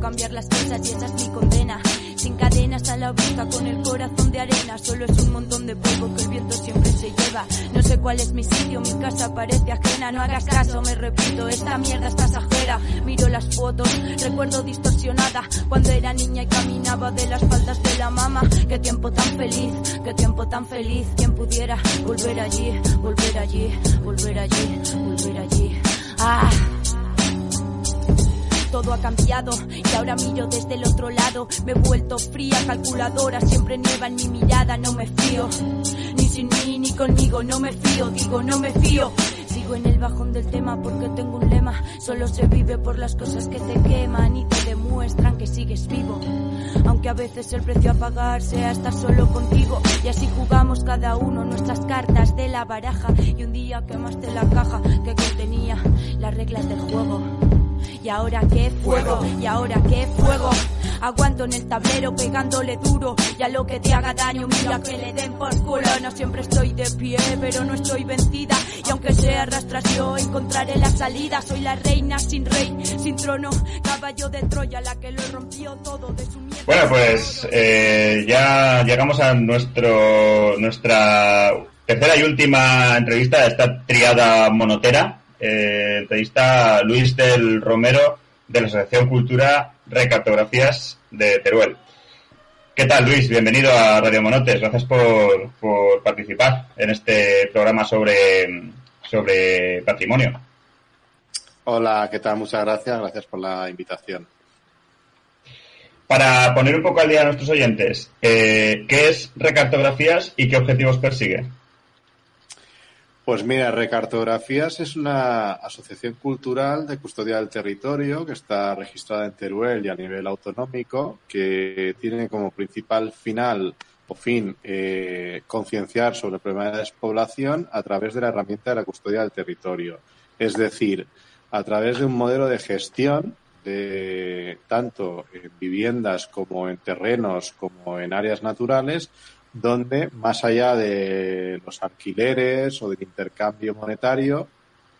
Cambiar las cosas y esa es mi condena. Sin cadenas a la vista, con el corazón de arena. Solo es un montón de polvo que el viento siempre se lleva. No sé cuál es mi sitio, mi casa parece ajena. No hagas caso, me repito, esta mierda es pasajera. Miro las fotos, recuerdo distorsionada. Cuando era niña y caminaba de las faldas de la mama. Qué tiempo tan feliz, qué tiempo tan feliz. Quien pudiera volver allí, volver allí, volver allí, volver allí. Ah todo ha cambiado y ahora miro desde el otro lado. Me he vuelto fría, calculadora, siempre nieva en mi mirada, no me fío. Ni sin mí ni conmigo, no me fío, digo, no me fío. Sigo en el bajón del tema porque tengo un lema. Solo se vive por las cosas que te queman y te demuestran que sigues vivo. Aunque a veces el precio a pagar sea estar solo contigo. Y así jugamos cada uno nuestras cartas de la baraja. Y un día quemaste la caja que contenía las reglas del juego. Y ahora qué fuego, y ahora qué fuego. Aguanto en el tablero pegándole duro. Y a lo que te haga daño, mira que le den por culo. No siempre estoy de pie, pero no estoy vencida. Y aunque sea arrastras yo, encontraré la salida. Soy la reina sin rey, sin trono. Caballo de Troya, la que lo rompió todo de su mierda. Bueno, pues eh, ya llegamos a nuestro nuestra tercera y última entrevista de esta triada monotera eh, entrevista a Luis del Romero de la Asociación Cultura Recartografías de Teruel. ¿Qué tal, Luis? Bienvenido a Radio Monotes. Gracias por, por participar en este programa sobre, sobre patrimonio. Hola, ¿qué tal? Muchas gracias. Gracias por la invitación. Para poner un poco al día a nuestros oyentes, eh, ¿qué es Recartografías y qué objetivos persigue? Pues mira, Recartografías es una asociación cultural de custodia del territorio que está registrada en Teruel y a nivel autonómico, que tiene como principal final o fin eh, concienciar sobre el problema de la despoblación a través de la herramienta de la custodia del territorio. Es decir, a través de un modelo de gestión de tanto en viviendas como en terrenos como en áreas naturales donde más allá de los alquileres o del intercambio monetario,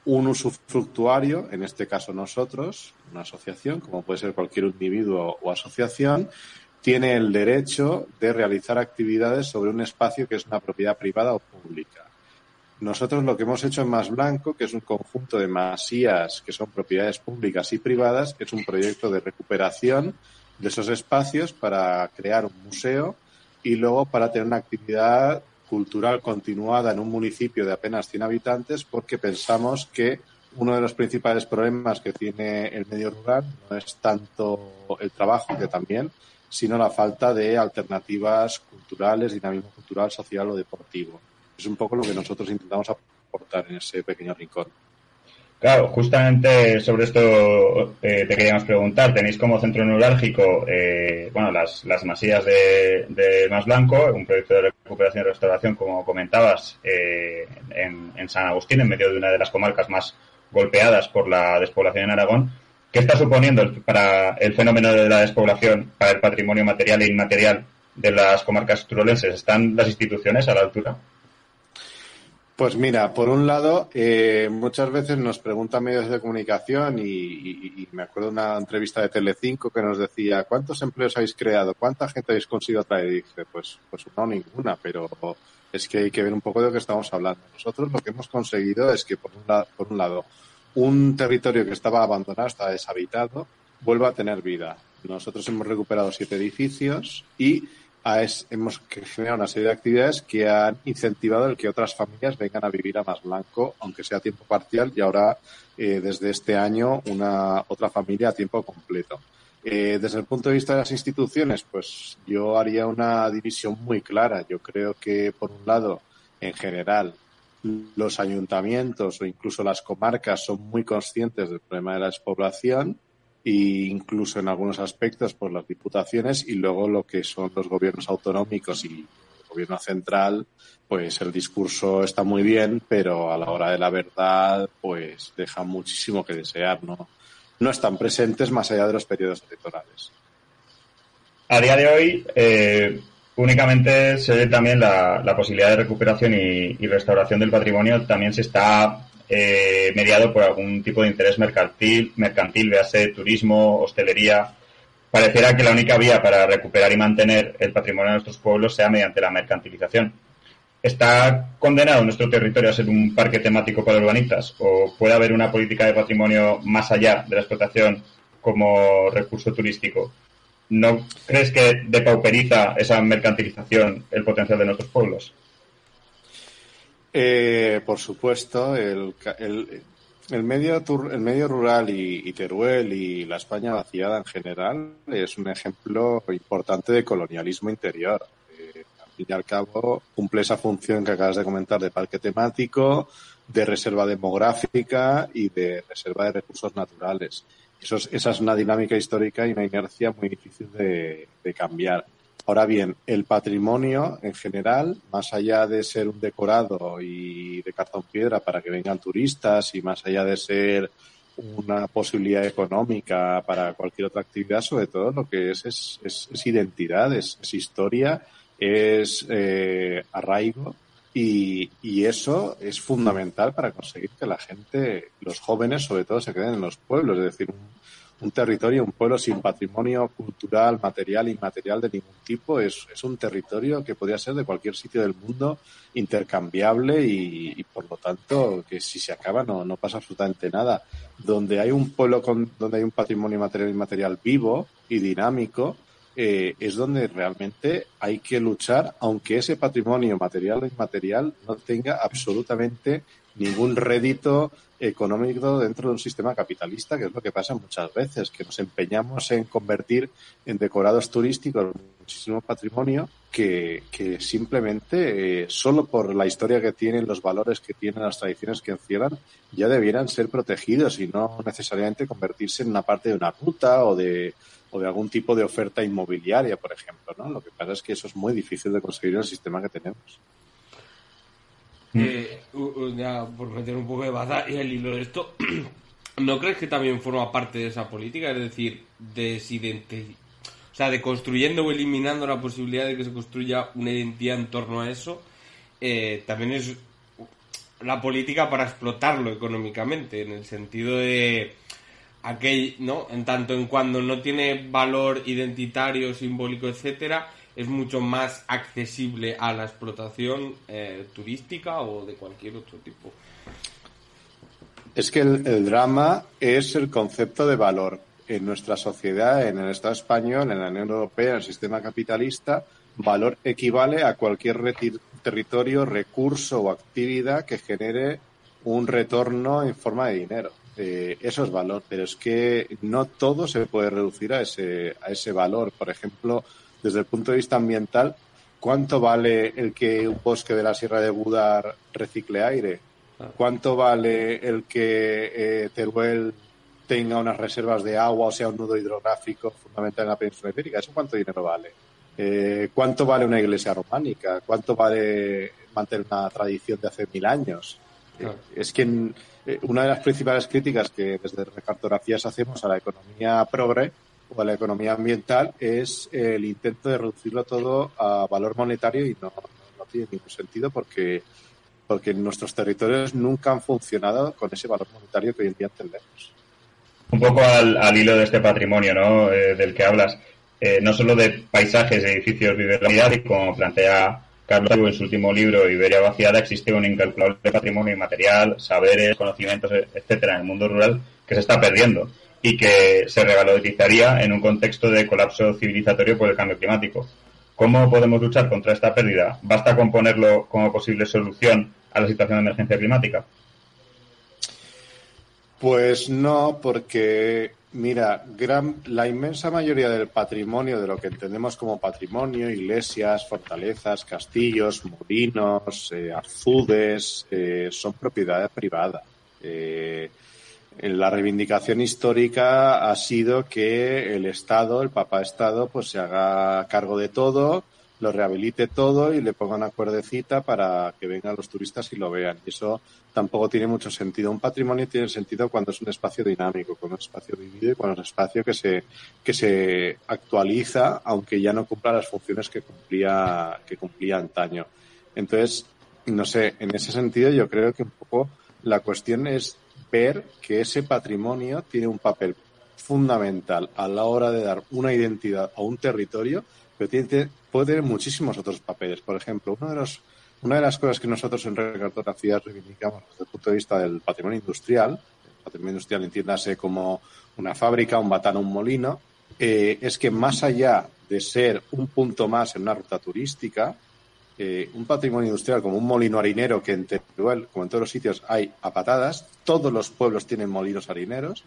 un usufructuario, en este caso nosotros, una asociación, como puede ser cualquier individuo o asociación, tiene el derecho de realizar actividades sobre un espacio que es una propiedad privada o pública. Nosotros lo que hemos hecho en Más Blanco, que es un conjunto de masías que son propiedades públicas y privadas, es un proyecto de recuperación de esos espacios para crear un museo y luego para tener una actividad cultural continuada en un municipio de apenas 100 habitantes porque pensamos que uno de los principales problemas que tiene el medio rural no es tanto el trabajo, que también, sino la falta de alternativas culturales, dinamismo cultural, social o deportivo. Es un poco lo que nosotros intentamos aportar en ese pequeño rincón. Claro, justamente sobre esto eh, te queríamos preguntar. Tenéis como centro neurálgico, eh, bueno, las, las masías de, de Más Blanco, un proyecto de recuperación y restauración, como comentabas, eh, en, en, San Agustín, en medio de una de las comarcas más golpeadas por la despoblación en Aragón. ¿Qué está suponiendo para el fenómeno de la despoblación, para el patrimonio material e inmaterial de las comarcas turolenses? ¿Están las instituciones a la altura? Pues mira, por un lado, eh, muchas veces nos preguntan medios de comunicación y, me acuerdo una entrevista de Telecinco que nos decía ¿cuántos empleos habéis creado? ¿Cuánta gente habéis conseguido traer? Y dije, pues, pues no ninguna, pero es que hay que ver un poco de lo que estamos hablando. Nosotros lo que hemos conseguido es que por un, la, por un lado, un territorio que estaba abandonado, estaba deshabitado, vuelva a tener vida. Nosotros hemos recuperado siete edificios y hemos generado una serie de actividades que han incentivado el que otras familias vengan a vivir a Más Blanco, aunque sea a tiempo parcial, y ahora, eh, desde este año, una otra familia a tiempo completo. Eh, desde el punto de vista de las instituciones, pues yo haría una división muy clara. Yo creo que, por un lado, en general, los ayuntamientos o incluso las comarcas son muy conscientes del problema de la despoblación e incluso en algunos aspectos por las diputaciones y luego lo que son los gobiernos autonómicos y el gobierno central, pues el discurso está muy bien, pero a la hora de la verdad, pues deja muchísimo que desear, ¿no? No están presentes más allá de los periodos electorales. A día de hoy, eh, únicamente se ve también la, posibilidad de recuperación y, restauración del patrimonio. También se está eh, mediado por algún tipo de interés mercantil, mercantil, véase turismo, hostelería. Pareciera que la única vía para recuperar y mantener el patrimonio de nuestros pueblos sea mediante la mercantilización. ¿Está condenado nuestro territorio a ser un parque temático para urbanistas? ¿O puede haber una política de patrimonio más allá de la explotación como recurso turístico? ¿No crees que depauperiza esa mercantilización el potencial de nuestros pueblos? Eh, por supuesto, el, el, medio, el medio rural y, Teruel y la España vaciada en general es un ejemplo importante de colonialismo interior. Eh, al fin y al cabo, cumple esa función que acabas de comentar de parque temático, de reserva demográfica y de reserva de recursos naturales. Eso esa es una dinámica histórica y una inercia muy difícil de cambiar. Ahora bien, el patrimonio en general, más allá de ser un decorado y de cartón piedra para que vengan turistas y más allá de ser una posibilidad económica para cualquier otra actividad, sobre todo lo que es es, identidad, es, historia, es eh, arraigo y, y, eso es fundamental para conseguir que la gente, los jóvenes sobre todo, se queden en los pueblos. Es decir, un territorio, un pueblo sin patrimonio cultural, material, inmaterial de ningún tipo, es, es un territorio que podría ser de cualquier sitio del mundo intercambiable y, por lo tanto que si se acaba no, no pasa absolutamente nada. Donde hay un pueblo con, donde hay un patrimonio material inmaterial vivo y dinámico, eh, es donde realmente hay que luchar, aunque ese patrimonio material e inmaterial no tenga absolutamente ningún rédito económico dentro de un sistema capitalista, que es lo que pasa muchas veces, que nos empeñamos en convertir en decorados turísticos muchísimo patrimonio que, que simplemente, eh, solo por la historia que tienen, los valores que tienen, las tradiciones que encierran, ya debieran ser protegidos y no necesariamente convertirse en una parte de una ruta o de, o de algún tipo de oferta inmobiliaria, por ejemplo. ¿no? Lo que pasa es que eso es muy difícil de conseguir en el sistema que tenemos. Mm. Eh, ya por meter un poco de batalla y el hilo de esto, ¿no crees que también forma parte de esa política? Es decir, de o sea, de construyendo o eliminando la posibilidad de que se construya una identidad en torno a eso, eh, también es la política para explotarlo económicamente, en el sentido de aquel, ¿no? En tanto en cuando no tiene valor identitario, simbólico, etcétera, es mucho más accesible a la explotación eh, turística o de cualquier otro tipo. Es que el, drama es el concepto de valor. En nuestra sociedad, en el Estado español, en la Unión Europea, en el sistema capitalista, valor equivale a cualquier territorio, recurso o actividad que genere un retorno en forma de dinero. Eh, eso es valor, pero es que no todo se puede reducir a ese, a ese valor. Por ejemplo, desde el punto de vista ambiental, ¿cuánto vale el que un bosque de la Sierra de Budar recicle aire? ¿Cuánto vale el que eh, Teruel tenga unas reservas de agua o sea un nudo hidrográfico fundamental en la península ibérica? ¿Eso cuánto dinero vale? Eh, ¿Cuánto vale una iglesia románica? ¿Cuánto vale mantener una tradición de hace mil años? Eh, es que una de las principales críticas que desde Recartografías hacemos a la economía progre o a la economía ambiental es el intento de reducirlo todo a valor monetario y no, tiene ningún sentido porque, porque nuestros territorios nunca han funcionado con ese valor monetario que hoy en día entendemos. Un poco al, hilo de este patrimonio ¿no? Eh, del que hablas, eh, no solo de paisajes, edificios, vivienda, y como plantea Carlos en su último libro, Iberia vaciada, existe un incalculable patrimonio inmaterial, saberes, conocimientos, etcétera, en el mundo rural que se está perdiendo y que se revalorizaría en un contexto de colapso civilizatorio por el cambio climático. ¿Cómo podemos luchar contra esta pérdida? ¿Basta con ponerlo como posible solución a la situación de emergencia climática? Pues no, porque mira, gran, la inmensa mayoría del patrimonio, de lo que entendemos como patrimonio, iglesias, fortalezas, castillos, molinos, eh, eh, son propiedad privada. Eh, la reivindicación histórica ha sido que el Estado, el Papa Estado, pues se haga cargo de todo, lo rehabilite todo y le ponga una cuerdecita para que vengan los turistas y lo vean. Y eso tampoco tiene mucho sentido. Un patrimonio tiene sentido cuando es un espacio dinámico, cuando es un espacio vivido y cuando es un espacio que se, que se actualiza, aunque ya no cumpla las funciones que cumplía, que cumplía antaño. Entonces, no sé, en ese sentido yo creo que un poco la cuestión es ver que ese patrimonio tiene un papel fundamental a la hora de dar una identidad a un territorio, pero tiene, puede tener muchísimos otros papeles. Por ejemplo, uno de los, una de las cosas que nosotros en recartografía reivindicamos desde el punto de vista del patrimonio industrial, el patrimonio industrial entiéndase como una fábrica, un batán, un molino, eh, es que más allá de ser un punto más en una ruta turística, eh, un patrimonio industrial como un molino harinero que en Teruel, como en todos los sitios, hay a patadas, todos los pueblos tienen molinos harineros,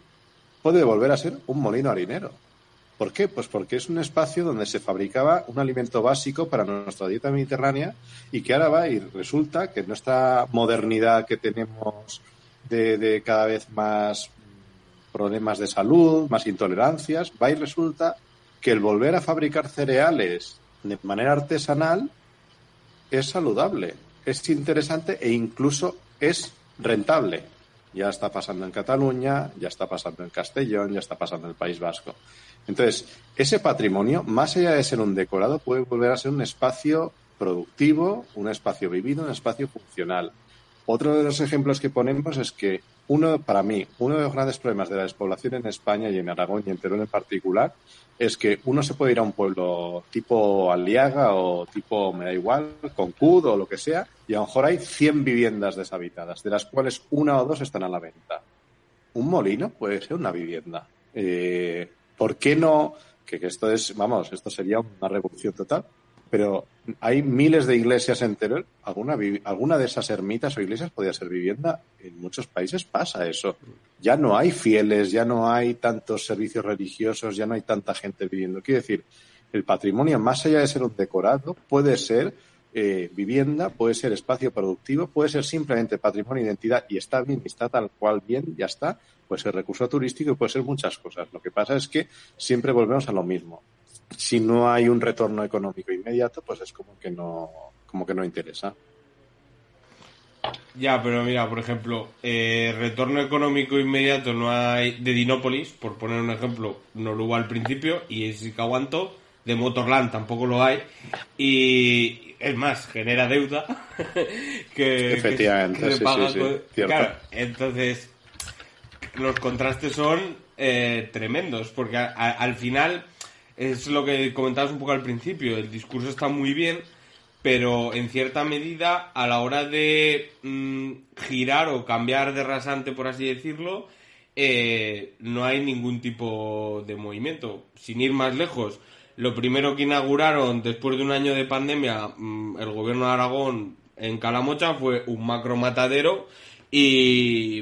puede volver a ser un molino harinero. ¿Por qué? Pues porque es un espacio donde se fabricaba un alimento básico para nuestra dieta mediterránea y que ahora va y resulta que nuestra modernidad que tenemos de, de cada vez más problemas de salud, más intolerancias, va y resulta que el volver a fabricar cereales de manera artesanal es saludable, es interesante e incluso es rentable. Ya está pasando en Cataluña, ya está pasando en Castellón, ya está pasando en el País Vasco. Entonces, ese patrimonio, más allá de ser un decorado, puede volver a ser un espacio productivo, un espacio vivido, un espacio funcional. Otro de los ejemplos que ponemos es que uno, para mí, uno de los grandes problemas de la despoblación en España y en Aragón y en Teruel en particular es que uno se puede ir a un pueblo tipo Aliaga o tipo, me da igual, Concud o lo que sea, y a lo mejor hay 100 viviendas deshabitadas, de las cuales una o dos están a la venta. Un molino puede ser una vivienda. Eh, ¿Por qué no? Que, que esto es, vamos, esto sería una revolución total pero hay miles de iglesias en Teruel. ¿Alguna, alguna de esas ermitas o iglesias podría ser vivienda. En muchos países pasa eso. Ya no hay fieles, ya no hay tantos servicios religiosos, ya no hay tanta gente viviendo. Quiero decir, el patrimonio, más allá de ser un decorado, puede ser eh, vivienda, puede ser espacio productivo, puede ser simplemente patrimonio, identidad y está bien, está tal cual bien, ya está. Puede ser recurso turístico y puede ser muchas cosas. Lo que pasa es que siempre volvemos a lo mismo si no hay un retorno económico inmediato, pues es como que no, como que no interesa. Ya, pero mira, por ejemplo, eh, retorno económico inmediato no hay de Dinópolis, por poner un ejemplo, no lo hubo al principio, y es aguanto de Motorland tampoco lo hay, y es más, genera deuda que, Efectivamente, sí, sí, Claro, entonces los contrastes son eh, tremendos, porque al final es lo que comentabas un poco al principio, el discurso está muy bien, pero en cierta medida, a la hora de mm, girar o cambiar de rasante, por así decirlo, eh, no hay ningún tipo de movimiento. Sin ir más lejos, lo primero que inauguraron después de un año de pandemia mm, el gobierno de Aragón en Calamocha fue un macro matadero y,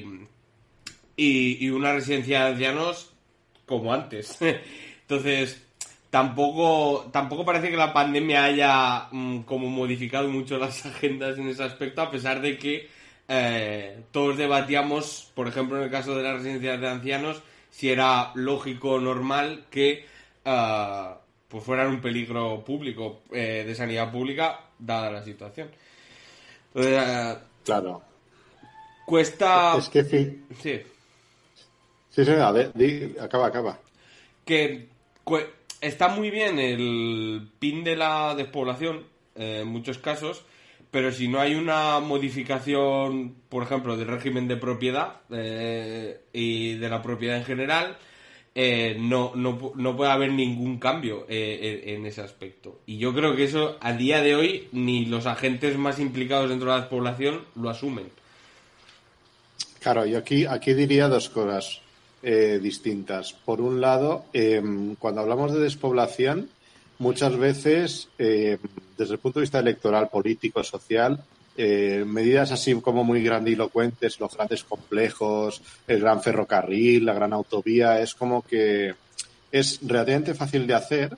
y, y una residencia de ancianos como antes. Entonces, tampoco, tampoco parece que la pandemia haya mm, como modificado mucho las agendas en ese aspecto, a pesar de que eh, todos debatíamos, por ejemplo, en el caso de las residencias de ancianos, si era lógico o normal que uh, pues fueran un peligro público eh, de sanidad pública, dada la situación. Eh, claro. Cuesta. Es que sí. Sí. Sí, sí, a ver, acaba, acaba. Que está muy bien el pin de la despoblación eh, en muchos casos, pero si no hay una modificación, por ejemplo, del régimen de propiedad eh, y de la propiedad en general, eh, no, no, no, puede haber ningún cambio en, ese aspecto. Y yo creo que eso a día de hoy ni los agentes más implicados dentro de la despoblación lo asumen. Claro, yo aquí, aquí diría dos cosas. Eh, distintas. Por un lado, em, cuando hablamos de despoblación, muchas veces, em, desde el punto de vista electoral, político, social, eh, medidas así como muy grandilocuentes, los grandes complejos, el gran ferrocarril, la gran autovía, es como que es relativamente fácil de hacer,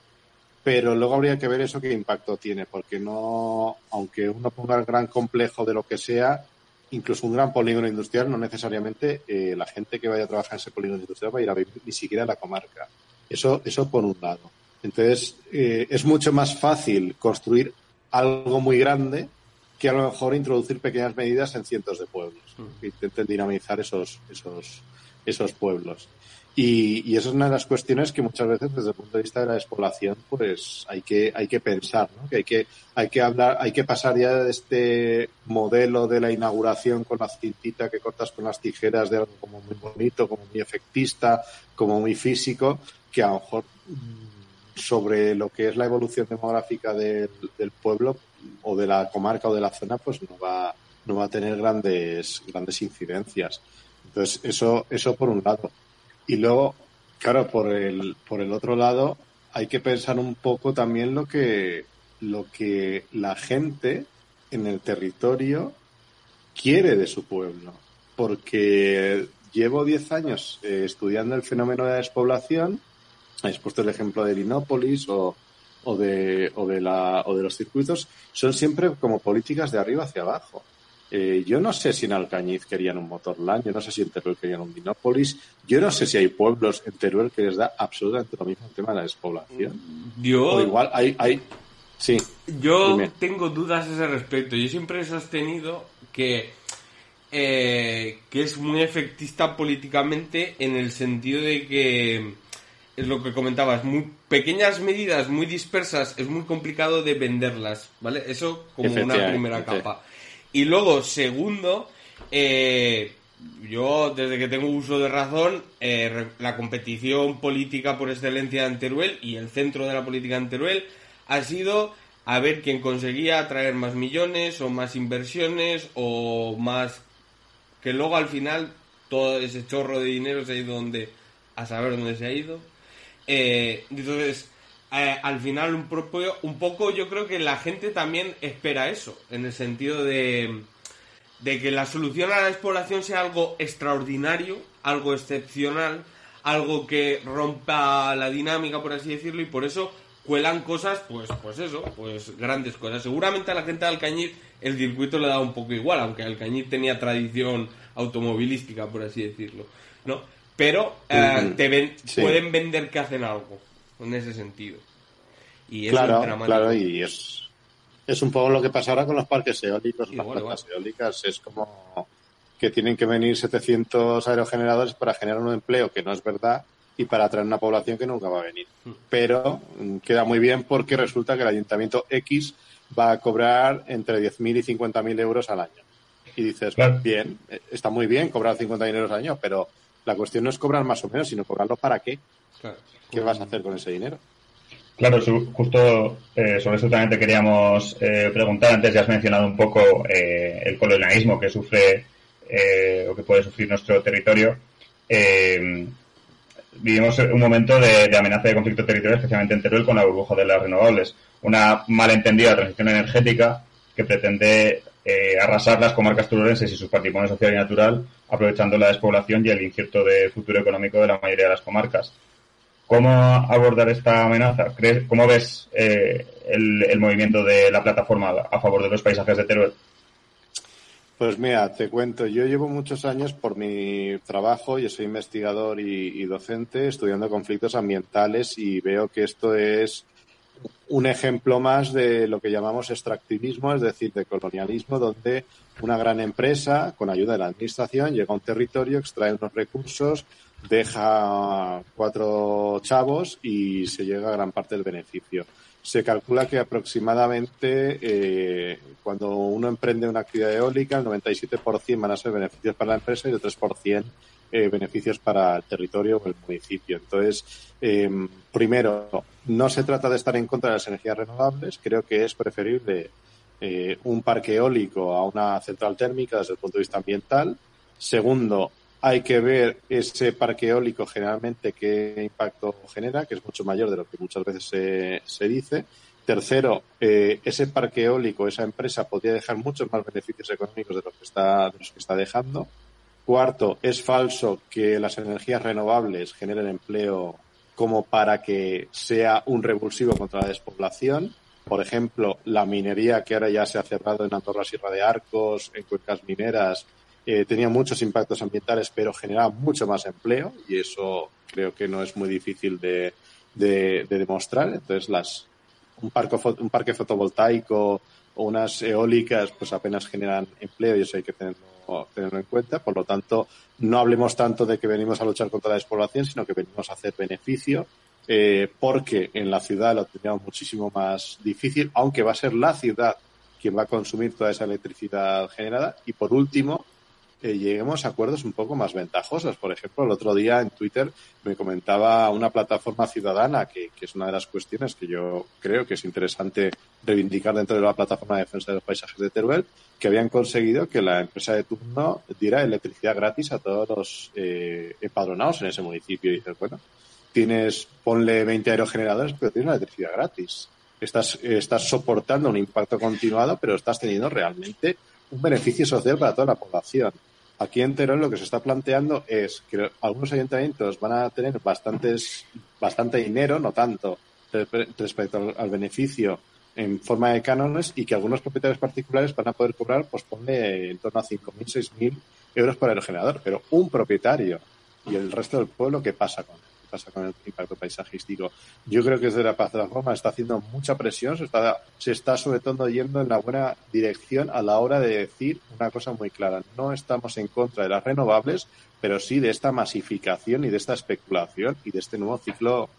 pero luego habría que ver eso qué impacto tiene, porque no, aunque uno ponga el gran complejo de lo que sea, incluso un gran polígono industrial, no necesariamente eh, la gente que vaya a trabajar en ese polígono industrial va a ir a vivir ni siquiera a la comarca. Eso, eso por un lado. Entonces, eh, es mucho más fácil construir algo muy grande que a lo mejor introducir pequeñas medidas en cientos de pueblos mm. que intenten dinamizar esos, esos, esos pueblos. Y, y, esa es una de las cuestiones que muchas veces desde el punto de vista de la despoblación pues hay que hay que pensar ¿no? que hay que hay que hablar hay que pasar ya de este modelo de la inauguración con la cintita que cortas con las tijeras de algo como muy bonito como muy efectista como muy físico que a lo mejor mm, sobre lo que es la evolución demográfica del, del pueblo o de la comarca o de la zona pues no va no va a tener grandes grandes incidencias entonces eso eso por un lado y luego, claro, por el, por el otro lado, hay que pensar un poco también lo que, lo que la gente en el territorio quiere de su pueblo. Porque llevo 10 años eh, estudiando el fenómeno de la despoblación. Habéis puesto el ejemplo de Linópolis o, o, de, o, de la, o de los circuitos. Son siempre como políticas de arriba hacia abajo. Eh, yo no sé si en Alcañiz querían un Motorland, yo no sé si en Teruel querían un Dinópolis, yo no sé si hay pueblos en Teruel que les da absolutamente lo mismo el tema de la despoblación. Yo, o igual hay, hay... Sí. Yo tengo dudas a ese respecto. Yo siempre he sostenido que, eh, que es muy efectista políticamente en el sentido de que es lo que comentabas, muy pequeñas medidas muy dispersas, es muy complicado de venderlas, ¿vale? Eso como una primera capa. Y luego, segundo, eh, yo desde que tengo uso de razón, eh, la competición política por excelencia en Teruel y el centro de la política en Teruel ha sido a ver quién conseguía atraer más millones o más inversiones o más que luego al final todo ese chorro de dinero se ha ido donde a saber dónde se ha ido. Eh, entonces eh, al final un, propio, un poco yo creo que la gente también espera eso, en el sentido de, de que la solución a la despoblación sea algo extraordinario, algo excepcional, algo que rompa la dinámica, por así decirlo, y por eso cuelan cosas, pues, pues eso, pues grandes cosas. Seguramente a la gente de Alcañiz el circuito le da un poco igual, aunque Alcañiz tenía tradición automovilística, por así decirlo, ¿no? Pero eh, te ven, pueden vender que hacen algo en ese sentido. Y es claro, claro, y es, es un poco lo que pasa ahora con los parques eólicos. las plantas eólicas es como que tienen que venir 700 aerogeneradores para generar un empleo que no es verdad y para atraer una población que nunca va a venir. Hmm. Pero mm, queda muy bien porque resulta que el ayuntamiento X va a cobrar entre 10.000 y 50.000 euros al año. Y dices, bien, eh, está muy bien cobrar 50.000 euros al año, pero la cuestión no es cobrar más o menos, sino cobrarlo para qué. ¿Qué vas a hacer con ese dinero? Claro, justo eh, sobre eso también te queríamos eh, preguntar. Antes ya has mencionado un poco eh, el colonialismo que sufre o que puede sufrir nuestro territorio. vivimos un momento de, amenaza de conflicto territorial, especialmente en Teruel, con la burbuja de las renovables. Una malentendida transición energética que pretende arrasar las comarcas turolenses y sus patrimonios social y natural, aprovechando la despoblación y el incierto de futuro económico de la mayoría de las comarcas. ¿Cómo abordar esta amenaza? ¿Cómo ves eh, el, movimiento de la plataforma a favor de los paisajes de Teruel? Pues mira, te cuento, yo llevo muchos años por mi trabajo, yo soy investigador y, docente, estudiando conflictos ambientales y veo que esto es un ejemplo más de lo que llamamos extractivismo, es decir, de colonialismo, donde una gran empresa, con ayuda de la administración, llega a un territorio, extrae unos recursos, deja cuatro chavos y se llega a gran parte del beneficio. Se calcula que aproximadamente eh, cuando uno emprende una actividad eólica, el 97% van a ser beneficios para la empresa y el 3% eh, beneficios para el territorio o el municipio. Entonces, em, primero, no se trata de estar en contra de las energías renovables. Creo que es preferible eh, un parque eólico a una central térmica desde el punto de vista ambiental. Segundo, hay que ver ese parque eólico generalmente qué impacto genera, que es mucho mayor de lo que muchas veces se, dice. Tercero, eh, ese parque eólico, esa empresa podría dejar muchos más beneficios económicos de, que está, los que está dejando. Cuarto, es falso que las energías renovables generen empleo como para que sea un revulsivo contra la despoblación. por ejemplo, la minería que ahora ya se ha cerrado en Andorra Sierra de Arcos, en cuencas mineras, eh, tenía muchos impactos ambientales, pero generaba mucho más empleo y eso creo que no es muy difícil de, de, demostrar. Entonces, las, un, parque, un parque fotovoltaico o unas eólicas pues apenas generan empleo y eso hay que tenerlo, tenerlo en cuenta. Por lo tanto, no hablemos tanto de que venimos a luchar contra la despoblación, sino que venimos a hacer beneficio eh, porque en la ciudad lo tendríamos muchísimo más difícil, aunque va a ser la ciudad quien va a consumir toda esa electricidad generada. Y por último, eh, lleguemos a acuerdos un poco más ventajosos. Por ejemplo, el otro día en Twitter me comentaba una plataforma ciudadana, que, es una de las cuestiones que yo creo que es interesante reivindicar dentro de la plataforma de defensa de los paisajes de Teruel, que habían conseguido que la empresa de turno diera electricidad gratis a todos los eh, empadronados en ese municipio. Y dices, bueno, tienes, ponle 20 aerogeneradores, pero tienes electricidad gratis. Estás, estás soportando un impacto continuado, pero estás teniendo realmente un beneficio social para toda la población. Aquí en Teruel lo que se está planteando es que algunos ayuntamientos van a tener bastantes, bastante dinero, no tanto respecto al beneficio en forma de cánones y que algunos propietarios particulares van a poder cobrar, pues ponle en torno a 5.000, 6.000 euros por aerogenerador, pero un propietario y el resto del pueblo, ¿qué pasa con él? Pasa con el impacto paisajístico. Yo creo que desde la plataforma está haciendo mucha presión, se está, se está sobre todo yendo en la buena dirección a la hora de decir una cosa muy clara. No estamos en contra de las renovables, pero sí de esta masificación y de esta especulación y de este nuevo ciclo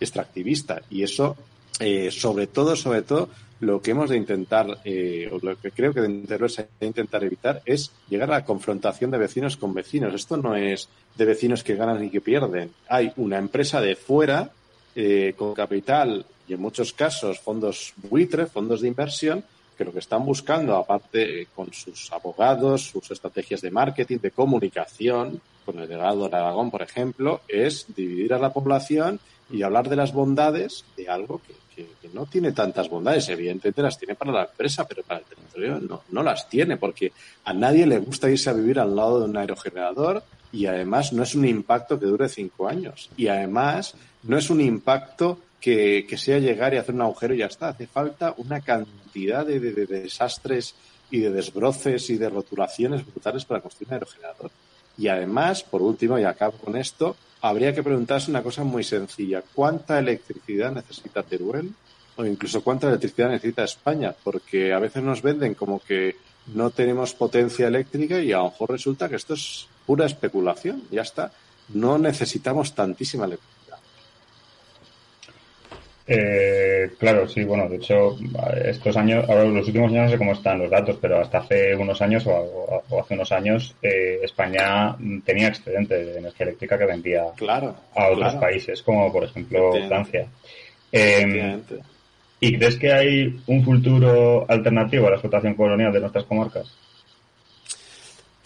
extractivista. Y eso, eh, sobre todo, sobre todo, lo que hemos de intentar, eh, o lo que creo que debemos intentar evitar es llegar a la confrontación de vecinos con vecinos. Esto no es de vecinos que ganan y que pierden. Hay una empresa de fuera eh, con capital y en muchos casos fondos buitre, fondos de inversión, que lo que están buscando, aparte eh, con sus abogados, sus estrategias de marketing, de comunicación, con el delegado de Aragón, por ejemplo, es dividir a la población y hablar de las bondades de algo que que, no tiene tantas bondades. Evidentemente las tiene para la empresa, pero para el territorio no, no las tiene, porque a nadie le gusta irse a vivir al lado de un aerogenerador y además no es un impacto que dure cinco años. Y además no es un impacto que, sea llegar y hacer un agujero y ya está. Hace falta una cantidad de, de desastres y de desbroces y de rotulaciones brutales para construir un aerogenerador. Y además, por último, y acabo con esto, habría que preguntarse una cosa muy sencilla. ¿Cuánta electricidad necesita Teruel? O incluso cuánta electricidad necesita España, porque a veces nos venden como que no tenemos potencia eléctrica y a lo mejor resulta que esto es pura especulación. Ya está. No necesitamos tantísima electricidad. Eh, claro, sí, bueno, de hecho, estos años, ahora los últimos años no sé cómo están los datos, pero hasta hace unos años o, hace unos años eh, España tenía excedente de energía eléctrica que vendía a otros países, como por ejemplo Francia. Eh, ¿Y crees que hay un futuro alternativo a la explotación colonial de nuestras comarcas?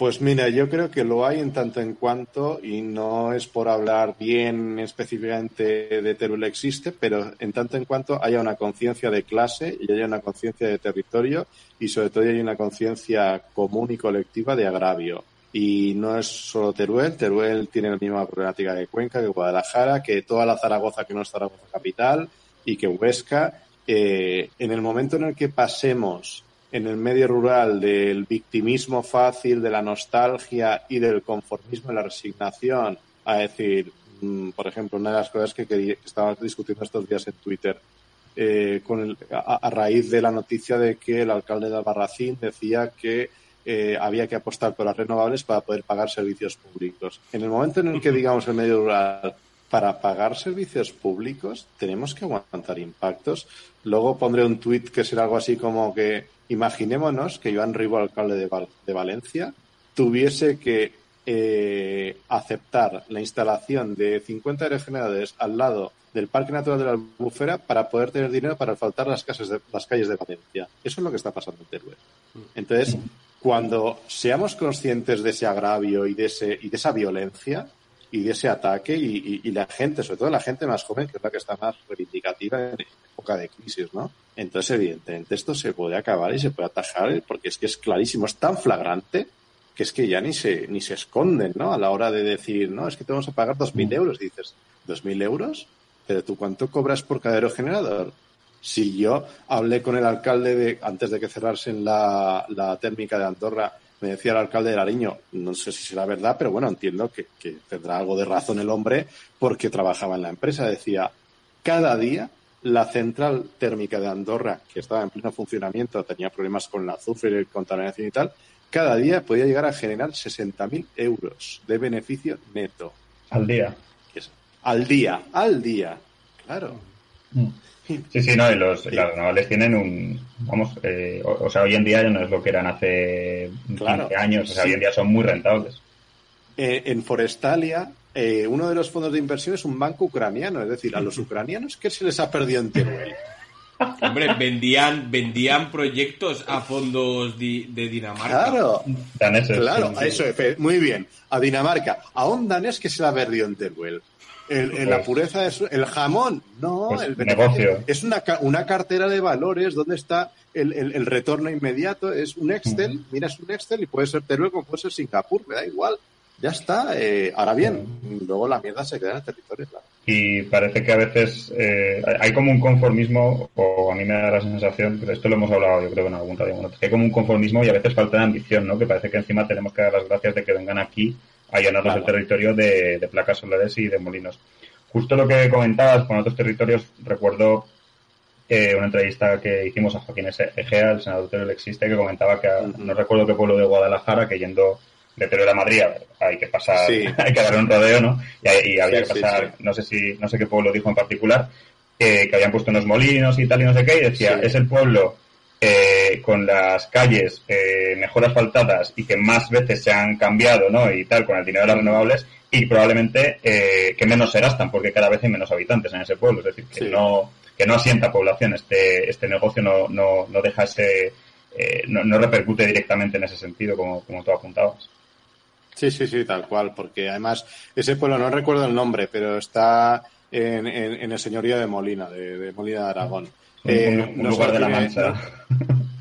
Pues mira, yo creo que lo hay en tanto en cuanto, y no es por hablar bien específicamente de Teruel existe, pero en tanto en cuanto haya una conciencia de clase y haya una conciencia de territorio y sobre todo haya una conciencia común y colectiva de agravio. Y no es solo Teruel, Teruel tiene la misma problemática de Cuenca, que Guadalajara, que toda la Zaragoza que no es Zaragoza capital y que Huesca. Eh, en el momento en el que pasemos en el medio rural del victimismo fácil, de la nostalgia y del conformismo y la resignación, a decir, mm, por ejemplo, una de las cosas que, que estaba discutiendo estos días en Twitter, eh, con a, raíz de la noticia de que el alcalde de Albarracín decía que eh, había que apostar por las renovables para poder pagar servicios públicos. En el momento en el que digamos el medio rural para pagar servicios públicos tenemos que aguantar impactos. Luego pondré un tuit que será algo así como que Imaginémonos que Joan Ribo, alcalde de, Valencia, tuviese que eh, aceptar la instalación de 50 aerogeneradores al lado del Parque Natural de la Albufera para poder tener dinero para asfaltar las, casas de, las calles de Valencia. Eso es lo que está pasando en Teruel. Entonces, cuando seamos conscientes de ese agravio y de, ese, y de esa violencia, y de ese ataque y, la gente, sobre todo la gente más joven, que es la que está más reivindicativa en época de crisis, ¿no? Entonces, evidentemente, esto se puede acabar y se puede atajar porque es que es clarísimo, es tan flagrante que es que ya ni se, ni se esconden, ¿no? A la hora de decir, no, es que tenemos que pagar 2.000 mm. euros. Y dices, ¿2.000 euros? Pero tú, ¿cuánto cobras por cada aerogenerador? Si yo hablé con el alcalde de, antes de que cerrasen la, la térmica de Andorra, me decía el alcalde de Lariño, no sé si será verdad, pero bueno, entiendo que, que tendrá algo de razón el hombre porque trabajaba en la empresa. Decía, cada día la central térmica de Andorra, que estaba en pleno funcionamiento, tenía problemas con el azufre, contaminación y tal, cada día podía llegar a generar 60.000 euros de beneficio neto. Al día. Al día, al día. Claro. Mm. Sí, sí, no, y los, las renovables tienen un. Vamos, eh, o, sea, hoy en día ya no es lo que eran hace 15 años, o sea, hoy en día son muy rentables. Eh, en Forestalia, eh, uno de los fondos de inversión es un banco ucraniano, es decir, a los ucranianos, ¿qué se les ha perdido en Teruel? Hombre, vendían, vendían proyectos a fondos de Dinamarca. Claro, claro, eso, muy bien. A Dinamarca. A un danés que se la ha perdido en Teruel. El, la pues pureza es el jamón, no, pues el negocio. Es una, una cartera de valores donde está el, el, retorno inmediato. Es un Excel, miras un Excel y puede ser Teruel como puede ser Singapur, me da igual. Ya está. Eh, ahora bien, luego la mierda se queda en el territorio, Y parece que a veces eh, hay como un conformismo, o a mí me da la sensación, pero esto lo hemos hablado yo creo en algún radio, que hay como un conformismo y a veces falta de ambición, ¿no? Que parece que encima tenemos que dar las gracias de que vengan aquí a llenarnos el territorio de, placas solares y de molinos. Justo lo que comentabas con otros territorios, recuerdo eh, una entrevista que hicimos a Joaquín Egea, el senador Teruel Existe, que comentaba que no recuerdo qué pueblo de Guadalajara, que yendo de Teruel a Madrid hay que pasar, hay que dar un rodeo, ¿no? Y, había que pasar, no sé si, no sé qué pueblo dijo en particular, que habían puesto unos molinos y tal y no sé qué, y decía, es el pueblo eh, con las calles eh, mejor asfaltadas y que más veces se han cambiado, ¿no? Y tal, con el dinero de las renovables, y probablemente eh, que menos se gastan, porque cada vez hay menos habitantes en ese pueblo. Es decir, que no que no asienta población. Este, este negocio no, no, no deja ese. Eh, no, no, repercute directamente en ese sentido, como, como tú apuntabas. Sí, sí, sí, tal cual, porque además ese pueblo, no recuerdo el nombre, pero está en, en, el señorío de Molina, de Molina de Aragón. Eh, un, lugar de la mancha.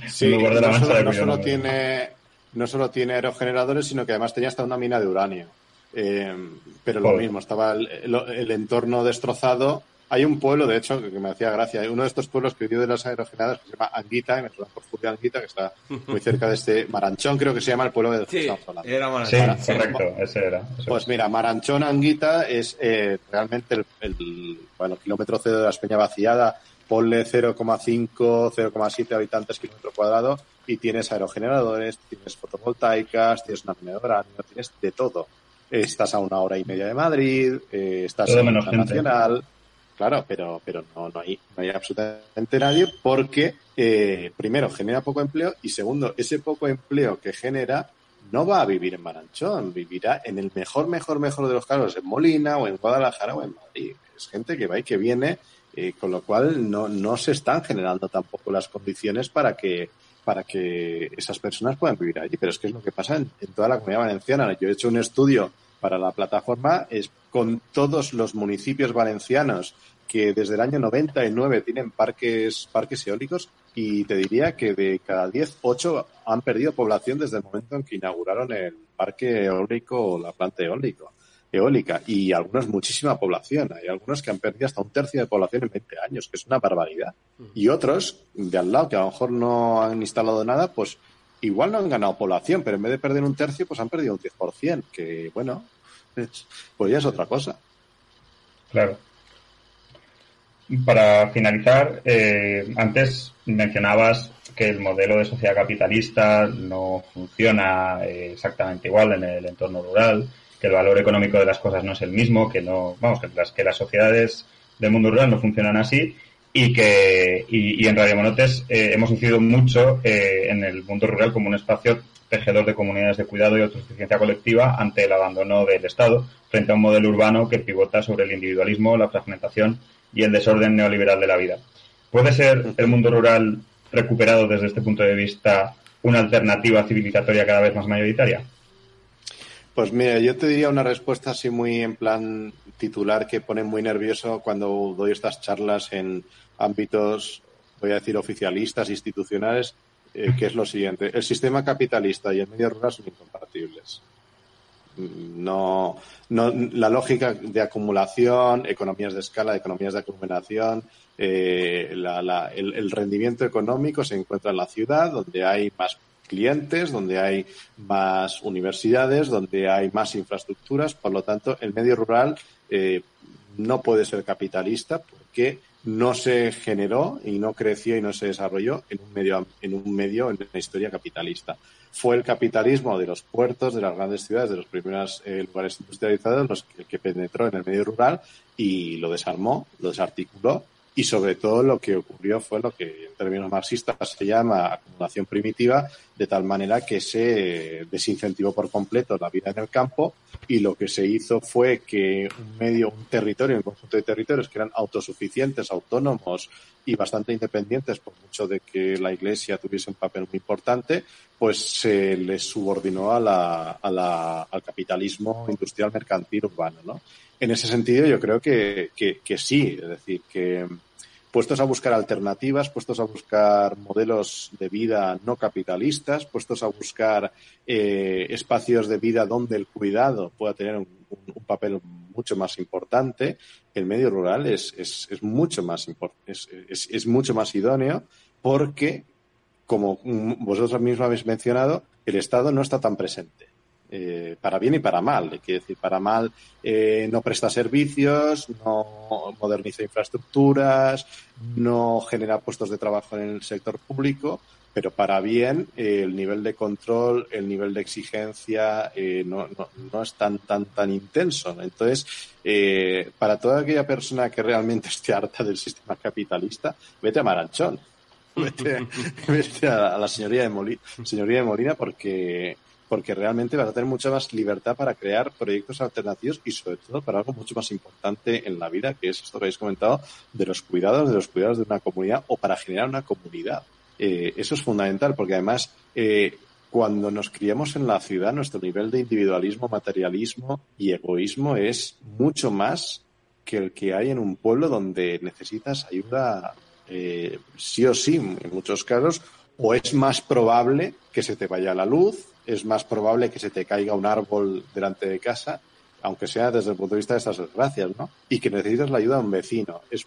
Sí, lugar de la no, solo, no solo tiene no solo tiene aerogeneradores, sino que además tenía hasta una mina de uranio. Eh, pero lo mismo, estaba el, entorno destrozado. Hay un pueblo, de hecho, que, me hacía gracia, uno de estos pueblos que vive de las aerogeneradoras, que se llama Anguita, en el por Anguita, que está muy cerca de este Maranchón, creo que se llama el pueblo de sí, Era Maranchón. Sí, correcto, ese era. pues mira, Maranchón Anguita es eh, realmente el, el, bueno, kilómetro cero de la Espeña vaciada ponle 0,5, 0,7 habitantes kilómetro cuadrado y tienes aerogeneradores, tienes fotovoltaicas, tienes una mina de tienes de todo. Estás a una hora y media de Madrid, eh, estás en menos nacional. Claro, pero, pero no, no, hay, no hay absolutamente nadie porque, eh, primero, genera poco empleo y segundo, ese poco empleo que genera no va a vivir en Maranchón, vivirá en el mejor, mejor, mejor de los casos, en Molina o en Guadalajara o en Madrid. Es gente que va y que viene eh, con lo cual no, no se están generando tampoco las condiciones para que para que esas personas puedan vivir allí. Pero es que es lo que pasa en, toda la comunidad valenciana. Yo he hecho un estudio para la plataforma es con todos los municipios valencianos que desde el año 99 tienen parques, parques eólicos y te diría que de cada 10, 8 han perdido población desde el momento en que inauguraron el parque eólico o la planta eólico eólica y algunos muchísima población. Hay algunos que han perdido hasta un tercio de población en 20 años, que es una barbaridad. Y otros de al lado que a lo mejor no han instalado nada, pues igual no han ganado población, pero en vez de perder un tercio, pues han perdido un 10%, que bueno, pues ya es otra cosa. Claro. Para finalizar, eh, antes mencionabas que el modelo de sociedad capitalista no funciona eh, exactamente igual en el entorno rural que el valor económico de las cosas no es el mismo, que no, vamos, que las, que las sociedades del mundo rural no funcionan así y que y, en Radio Monotes eh, hemos incidido mucho eh, en el mundo rural como un espacio tejedor de comunidades de cuidado y autosuficiencia colectiva ante el abandono del Estado frente a un modelo urbano que pivota sobre el individualismo, la fragmentación y el desorden neoliberal de la vida. ¿Puede ser el mundo rural recuperado desde este punto de vista una alternativa civilizatoria cada vez más mayoritaria? Pues mira, yo te diría una respuesta así muy en plan titular que pone muy nervioso cuando doy estas charlas en ámbitos, voy a decir, oficialistas, institucionales, eh, que es lo siguiente. El sistema capitalista y el medio rural son incompatibles. No, no, la lógica de acumulación, economías de escala, economías de acumulación, eh, el, rendimiento económico se encuentra en la ciudad, donde hay más clientes, donde hay más universidades, donde hay más infraestructuras. Por lo tanto, el medio rural eh, no puede ser capitalista porque no se generó y no creció y no se desarrolló en un medio en un medio en la historia capitalista. Fue el capitalismo de los puertos, de las grandes ciudades, de los primeros eh, lugares industrializados, el que penetró en el medio rural y lo desarmó, lo desarticuló y sobre todo lo que ocurrió fue lo que en términos marxistas se llama acumulación primitiva, de tal manera que se desincentivó por completo la vida en el campo y lo que se hizo fue que un medio, un territorio, un conjunto de territorios que eran autosuficientes, autónomos y bastante independientes, por mucho de que la Iglesia tuviese un papel muy importante, pues se les subordinó a la, a la, al capitalismo industrial mercantil urbano, ¿no? En ese sentido, yo creo que, que, que sí, es decir, que puestos a buscar alternativas, puestos a buscar modelos de vida no capitalistas, puestos a buscar eh, espacios de vida donde el cuidado pueda tener un, papel mucho más importante, el medio rural es, es, es mucho más es, es, mucho más idóneo porque, como vosotros mismos habéis mencionado, el Estado no está tan presente. Eh, para bien y para mal. Quiere decir, para mal eh, no presta servicios, no moderniza infraestructuras, no genera puestos de trabajo en el sector público, pero para bien eh, el nivel de control, el nivel de exigencia no, no, no, es tan, tan, tan intenso. Entonces, para toda aquella persona que realmente esté harta del sistema capitalista, vete a Maranchón. Vete, vete a, la señoría de Molina, señoría de Molina porque porque realmente vas a tener mucha más libertad para crear proyectos alternativos y sobre todo para algo mucho más importante en la vida, que es esto que habéis comentado, de los cuidados, de los cuidados de una comunidad o para generar una comunidad. Eh, eso es fundamental porque además eh, cuando nos criamos en la ciudad, nuestro nivel de individualismo, materialismo y egoísmo es mucho más que el que hay en un pueblo donde necesitas ayuda eh, sí o sí, en muchos casos, o es más probable que se te vaya la luz, es más probable que se te caiga un árbol delante de casa, aunque sea desde el punto de vista de estas desgracias, ¿no? Y que necesitas la ayuda de un vecino. Es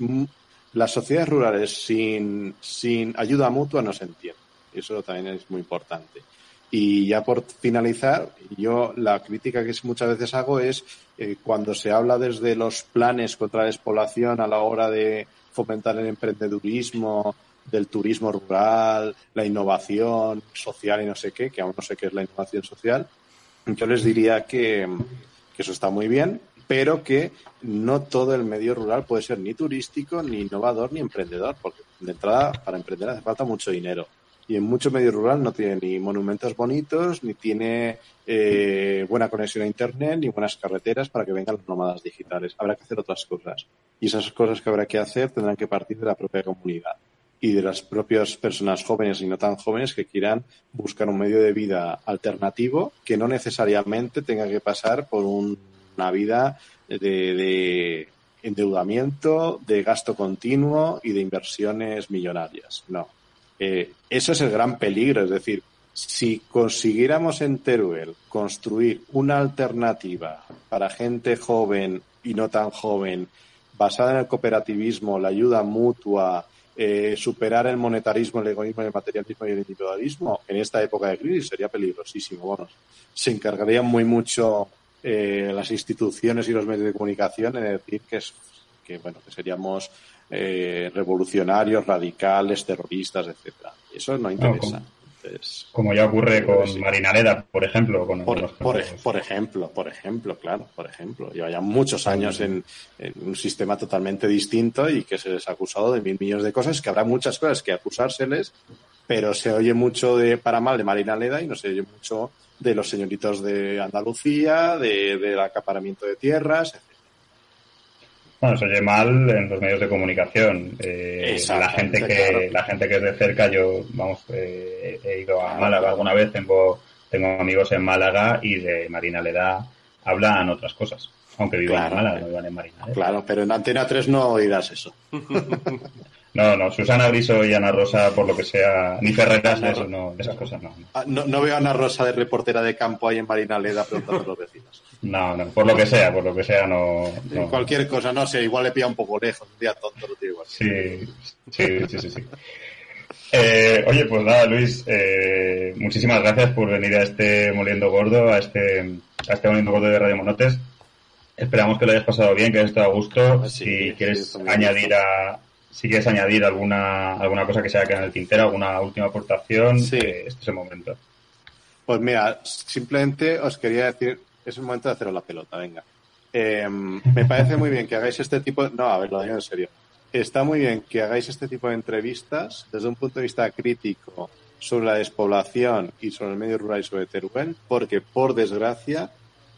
las sociedades rurales sin, sin ayuda mutua no se entienden. Eso también es muy importante. Y ya por finalizar, yo la crítica que muchas veces hago es eh, cuando se habla desde los planes contra la despoblación a la hora de fomentar el emprendedurismo, del turismo rural, la innovación social y no sé qué, que aún no sé qué es la innovación social, yo les diría que, eso está muy bien, pero que no todo el medio rural puede ser ni turístico, ni innovador, ni emprendedor, porque de entrada para emprender hace falta mucho dinero. Y en mucho medio rural no tiene ni monumentos bonitos, ni tiene eh, buena conexión a Internet, ni buenas carreteras para que vengan los nómadas digitales. Habrá que hacer otras cosas. Y esas cosas que habrá que hacer tendrán que partir de la propia comunidad y de las propias personas jóvenes y no tan jóvenes que quieran buscar un medio de vida alternativo que no necesariamente tenga que pasar por una vida de, endeudamiento, de gasto continuo y de inversiones millonarias. No. Eh, eso es el gran peligro. Es decir, si consiguiéramos en Teruel construir una alternativa para gente joven y no tan joven, basada en el cooperativismo, la ayuda mutua, eh, superar el monetarismo, el egoísmo, el materialismo y el individualismo en esta época de crisis sería peligrosísimo. Bueno, se encargarían muy mucho eh, las instituciones y los medios de comunicación en decir que, es, que, bueno, que seríamos eh, revolucionarios, radicales, terroristas, etcétera. Eso no interesa. Como ya ocurre con Marina Leda, por ejemplo. por, ejemplo, por ejemplo, claro, por ejemplo. Lleva ya muchos años en, un sistema totalmente distinto y que se les ha acusado de mil millones de cosas, que habrá muchas cosas que acusárseles, pero se oye mucho de para mal de Marina Leda y no se oye mucho de los señoritos de Andalucía, de, del acaparamiento de tierras, etc. Bueno, se oye mal en los medios de comunicación. Eh, la gente que la gente que es de cerca, yo vamos, eh, he ido a Málaga alguna vez, tengo tengo amigos en Málaga y de Marina Leda hablan otras cosas, aunque vivan en Málaga, no vivan en Marina. Claro, pero en Antena 3 no oirás eso. No, no, Susana Griso y Ana Rosa, por lo que sea, ni Ferreras, eso no, esas cosas no. Ah, no. no. veo a Ana Rosa de reportera de campo ahí en Marinaleda preguntando a los vecinos. No, no, por lo que sea, por lo que sea, no. Cualquier cosa, no sé, igual le pilla un poco lejos, un día tonto, lo digo Sí, sí, sí, sí. sí. Eh, oye, pues nada, Luis, eh, muchísimas gracias por venir a este Moliendo Gordo, a este, a este Moliendo Gordo de Radio Monotes. Esperamos que lo hayas pasado bien, que hayas estado a gusto. si quieres añadir a, si quieres añadir alguna, alguna cosa que se haya quedado en el tintero, alguna última aportación, sí. Eh, este es el momento. Pues mira, simplemente os quería decir, es el momento de haceros la pelota, venga. Eh, me parece muy bien que hagáis este tipo de... No, a ver, lo digo en serio. Está muy bien que hagáis este tipo de entrevistas desde un punto de vista crítico sobre la despoblación y sobre el medio rural y sobre Teruel, porque por desgracia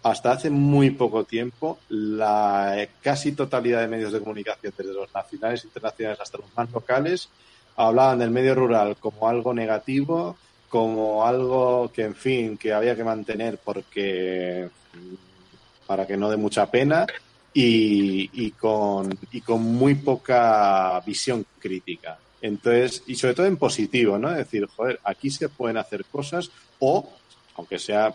hasta hace muy poco tiempo, la casi totalidad de medios de comunicación, desde los nacionales, internacionales hasta los más locales, hablaban del medio rural como algo negativo, como algo que, en fin, que había que mantener porque para que no dé mucha pena y, con, y con muy poca visión crítica. Entonces, y sobre todo en positivo, ¿no? Es decir, joder, aquí se pueden hacer cosas o, aunque sea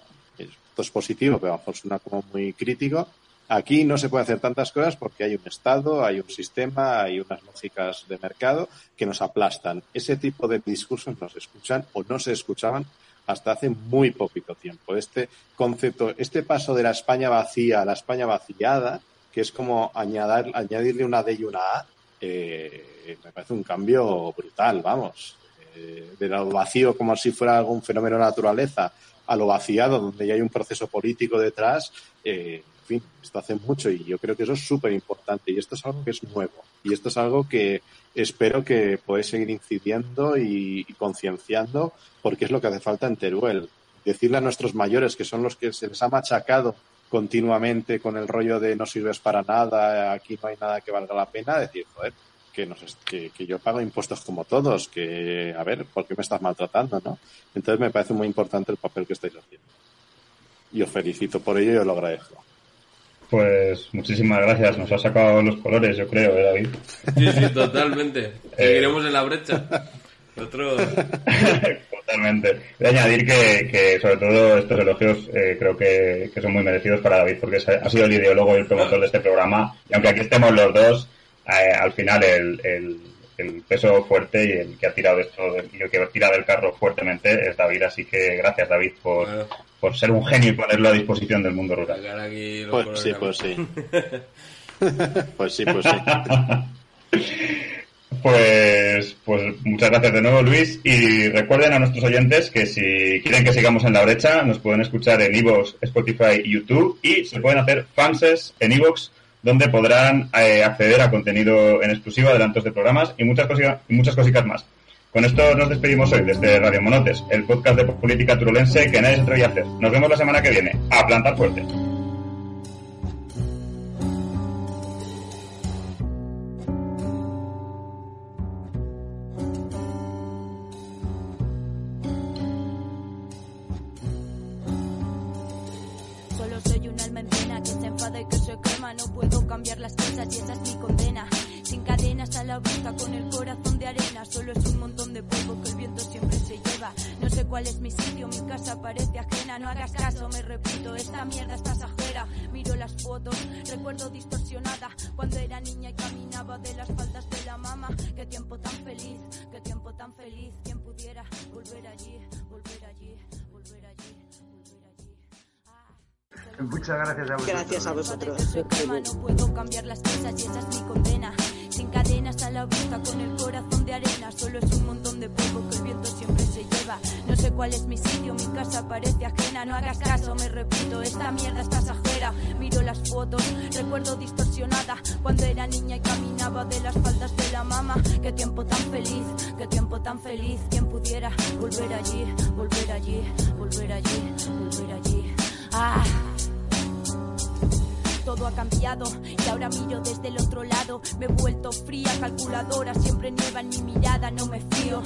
es positivo, pero a lo mejor suena como muy crítico. Aquí no se puede hacer tantas cosas porque hay un Estado, hay un sistema, hay unas lógicas de mercado que nos aplastan. Ese tipo de discursos nos escuchan o no se escuchaban hasta hace muy poquito tiempo. Este concepto, este paso de la España vacía a la España vaciada, que es como añadir, añadirle una D y una A, eh, me parece un cambio brutal, vamos. Eh, de lo vacío como si fuera algún fenómeno de naturaleza a lo vaciado, donde ya hay un proceso político detrás, eh, en fin, esto hace mucho y yo creo que eso es súper importante y esto es algo que es nuevo y esto es algo que espero que podáis seguir incidiendo y, concienciando porque es lo que hace falta en Teruel. Decirle a nuestros mayores, que son los que se les ha machacado continuamente con el rollo de no sirves para nada, aquí no hay nada que valga la pena, decir, joder, que, nos, que, que, yo pago impuestos como todos, que, a ver, ¿por qué me estás maltratando? ¿no? Entonces me parece muy importante el papel que estáis haciendo. Y os felicito por ello y os lo agradezco. Pues muchísimas gracias, nos ha sacado los colores, yo creo, ¿eh, David? Sí, sí, totalmente. Eh, Seguiremos en la brecha. Totalmente. Voy a añadir que, sobre todo estos elogios eh, creo que, son muy merecidos para David, porque ha sido el ideólogo y el promotor de este programa. Y aunque aquí estemos los dos, eh, al final el, el, peso fuerte y el que ha tirado esto y el que tira del carro fuertemente es David. Así que gracias, David, por, por ser un genio y ponerlo a disposición del mundo rural. Pues sí, pues sí. pues sí, pues sí. Pues, pues muchas gracias de nuevo, Luis. Y recuerden a nuestros oyentes que si quieren que sigamos en la brecha, nos pueden escuchar en Evox, Spotify y YouTube. Y se pueden hacer fanses en Evox donde podrán eh, acceder a contenido en exclusiva, adelantos de programas y muchas, cositas, y muchas cositas más. Con esto nos despedimos hoy desde Radio Monotes, el podcast de política turulense que nadie se atreve a hacer. Nos vemos la semana que viene. A plantar fuerte. las cosas y esa es mi condena. Sin cadenas a la boca con el corazón de arena, solo es un montón de polvo que el viento siempre se lleva. No sé cuál es mi sitio, mi casa parece ajena, no hagas caso, me repito, esta mierda está pasajera. Miro las fotos, recuerdo distorsionada cuando era niña y caminaba de las faldas de la mama. Qué tiempo tan feliz, qué tiempo tan feliz, quien pudiera volver allí, volver allí, volver allí gracias a vosotros. No puedo cambiar las cosas y esa es mi condena. Sin cadenas a la vista, con el corazón de arena. Solo es un montón de polvo que el viento siempre se lleva. No sé cuál es mi sitio, mi casa parece ajena. No hagas caso, me repito, esta mierda es pasajera. Miro las fotos, recuerdo distorsionada. Cuando era niña y caminaba de las faldas de la mama. Qué tiempo tan feliz, qué tiempo tan feliz. Quien pudiera volver allí, volver allí, volver allí, volver allí. Ah todo ha cambiado y ahora miro desde el otro lado. Me he vuelto fría, calculadora, siempre nieva en mi mirada, no me fío.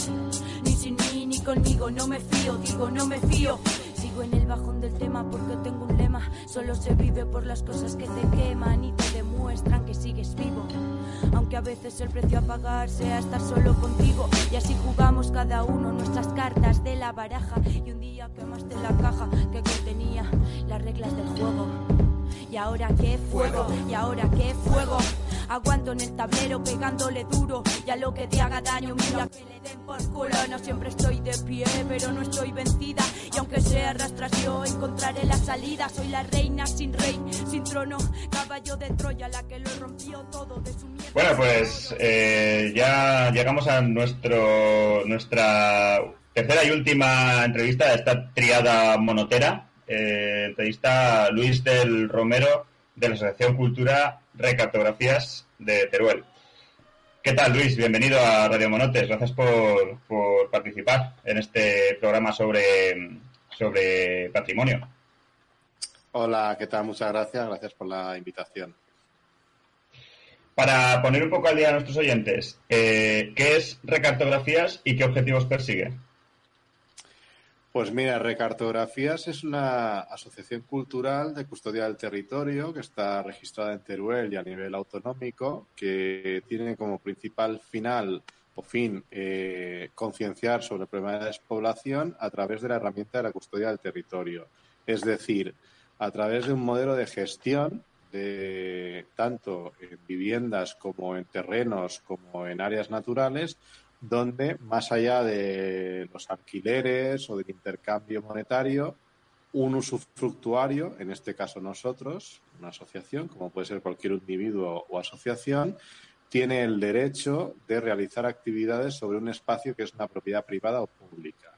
Ni sin mí ni conmigo, no me fío, digo, no me fío. Sigo en el bajón del tema porque tengo un lema. Solo se vive por las cosas que te queman y te demuestran que sigues vivo. Aunque a veces el precio a pagar sea estar solo contigo. Y así jugamos cada uno nuestras cartas de la baraja. Y un día quemaste la caja que contenía las reglas del juego. Y ahora qué fuego, y ahora qué fuego. Aguanto en el tablero pegándole duro y a lo que te haga daño, mira que le den por culo. No siempre estoy de pie, pero no estoy vencida. Y aunque sea arrastras yo, encontraré la salida. Soy la reina sin rey, sin trono, caballo de Troya, la que lo rompió todo de su miedo. Bueno, pues eh, ya llegamos a nuestro nuestra tercera y última entrevista de esta triada monotera. Eh, entrevista a Luis del Romero de la Asociación Cultura Recartografías de Teruel. ¿Qué tal, Luis? Bienvenido a Radio Monotes. Gracias por, por participar en este programa sobre, sobre patrimonio. Hola, ¿qué tal? Muchas gracias. Gracias por la invitación. Para poner un poco al día a nuestros oyentes, eh, ¿qué es Recartografías y qué objetivos persigue? Pues mira, Recartografías es una asociación cultural de custodia del territorio que está registrada en Teruel y a nivel autonómico, que tiene como principal final o fin eh, concienciar sobre el problema de la despoblación a través de la herramienta de la custodia del territorio. Es decir, a través de un modelo de gestión de tanto en viviendas como en terrenos como en áreas naturales donde más allá de los alquileres o del intercambio monetario, un usufructuario, en este caso nosotros, una asociación, como puede ser cualquier individuo o asociación, tiene el derecho de realizar actividades sobre un espacio que es una propiedad privada o pública.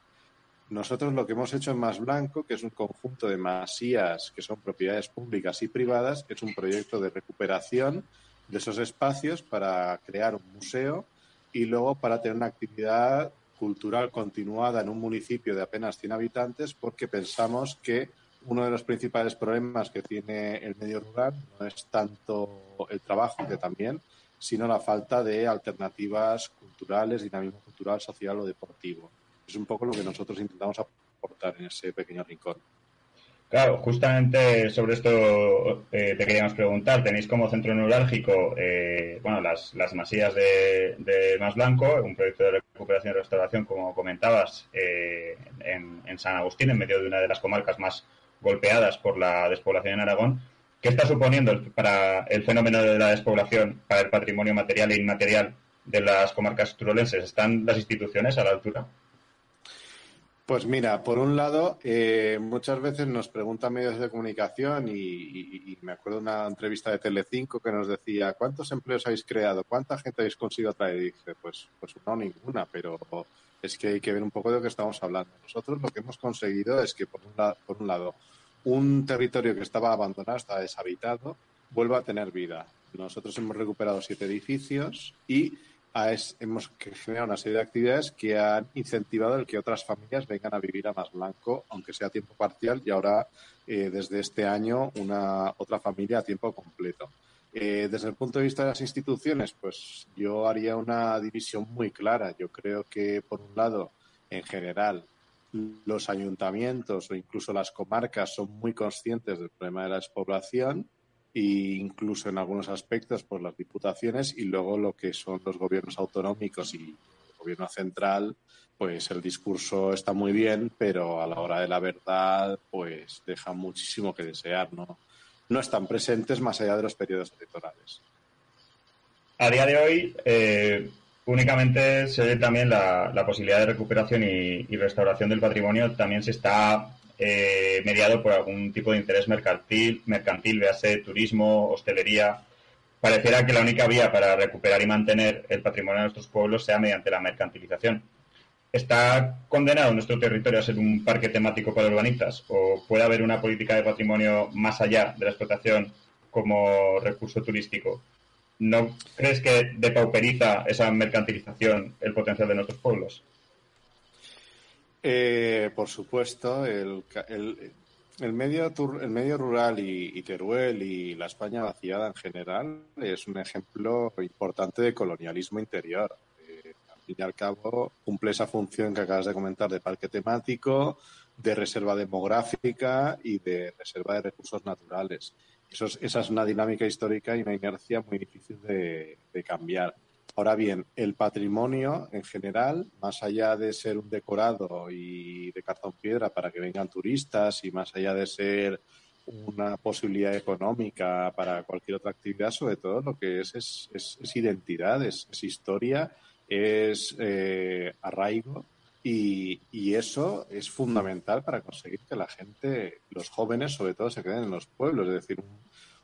Nosotros lo que hemos hecho en Más Blanco, que es un conjunto de masías que son propiedades públicas y privadas, es un proyecto de recuperación de esos espacios para crear un museo y luego para tener una actividad cultural continuada en un municipio de apenas 100 habitantes porque pensamos que uno de los principales problemas que tiene el medio rural no es tanto el trabajo, que también, sino la falta de alternativas culturales, dinamismo cultural, social o deportivo. Es un poco lo que nosotros intentamos aportar en ese pequeño rincón. Claro, justamente sobre esto eh, te queríamos preguntar. Tenéis como centro neurálgico eh, bueno, las, las masías de, de Más Blanco, un proyecto de recuperación y restauración, como comentabas, eh, en, San Agustín, en medio de una de las comarcas más golpeadas por la despoblación en Aragón. ¿Qué está suponiendo para el fenómeno de la despoblación, para el patrimonio material e inmaterial de las comarcas turolenses? ¿Están las instituciones a la altura? Pues mira, por un lado, eh, muchas veces nos preguntan medios de comunicación y, me acuerdo de una entrevista de Telecinco que nos decía ¿cuántos empleos habéis creado? ¿Cuánta gente habéis conseguido traer? Y dije, pues, pues no ninguna, pero es que hay que ver un poco de lo que estamos hablando. Nosotros lo que hemos conseguido es que por un, por un lado un territorio que estaba abandonado, estaba deshabitado, vuelva a tener vida. Nosotros hemos recuperado siete edificios y hemos generado una serie de actividades que han incentivado el que otras familias vengan a vivir a Más Blanco, aunque sea a tiempo parcial, y ahora, eh, desde este año, una otra familia a tiempo completo. Eh, desde el punto de vista de las instituciones, pues yo haría una división muy clara. Yo creo que, por un lado, en general, los ayuntamientos o incluso las comarcas son muy conscientes del problema de la despoblación e incluso en algunos aspectos por las diputaciones y luego lo que son los gobiernos autonómicos y el gobierno central, pues el discurso está muy bien, pero a la hora de la verdad, pues deja muchísimo que desear, ¿no? No están presentes más allá de los periodos electorales. A día de hoy, eh, únicamente se ve también la, posibilidad de recuperación y, restauración del patrimonio, también se está eh, mediado por algún tipo de interés mercantil, mercantil, véase turismo, hostelería. Pareciera que la única vía para recuperar y mantener el patrimonio de nuestros pueblos sea mediante la mercantilización. ¿Está condenado nuestro territorio a ser un parque temático para urbanistas? ¿O puede haber una política de patrimonio más allá de la explotación como recurso turístico? ¿No crees que depauperiza esa mercantilización el potencial de nuestros pueblos? Eh, por supuesto, el, el, el, medio, el medio rural y, Teruel y la España vaciada en general es un ejemplo importante de colonialismo interior. Eh, al fin y al cabo, cumple esa función que acabas de comentar de parque temático, de reserva demográfica y de reserva de recursos naturales. eso es, esa es una dinámica histórica y una inercia muy difícil de cambiar. Ahora bien, el patrimonio en general, más allá de ser un decorado y de cartón piedra para que vengan turistas y más allá de ser una posibilidad económica para cualquier otra actividad, sobre todo lo que es es, identidad, es, historia, es eh, arraigo y, y, eso es fundamental para conseguir que la gente, los jóvenes sobre todo, se queden en los pueblos. Es decir,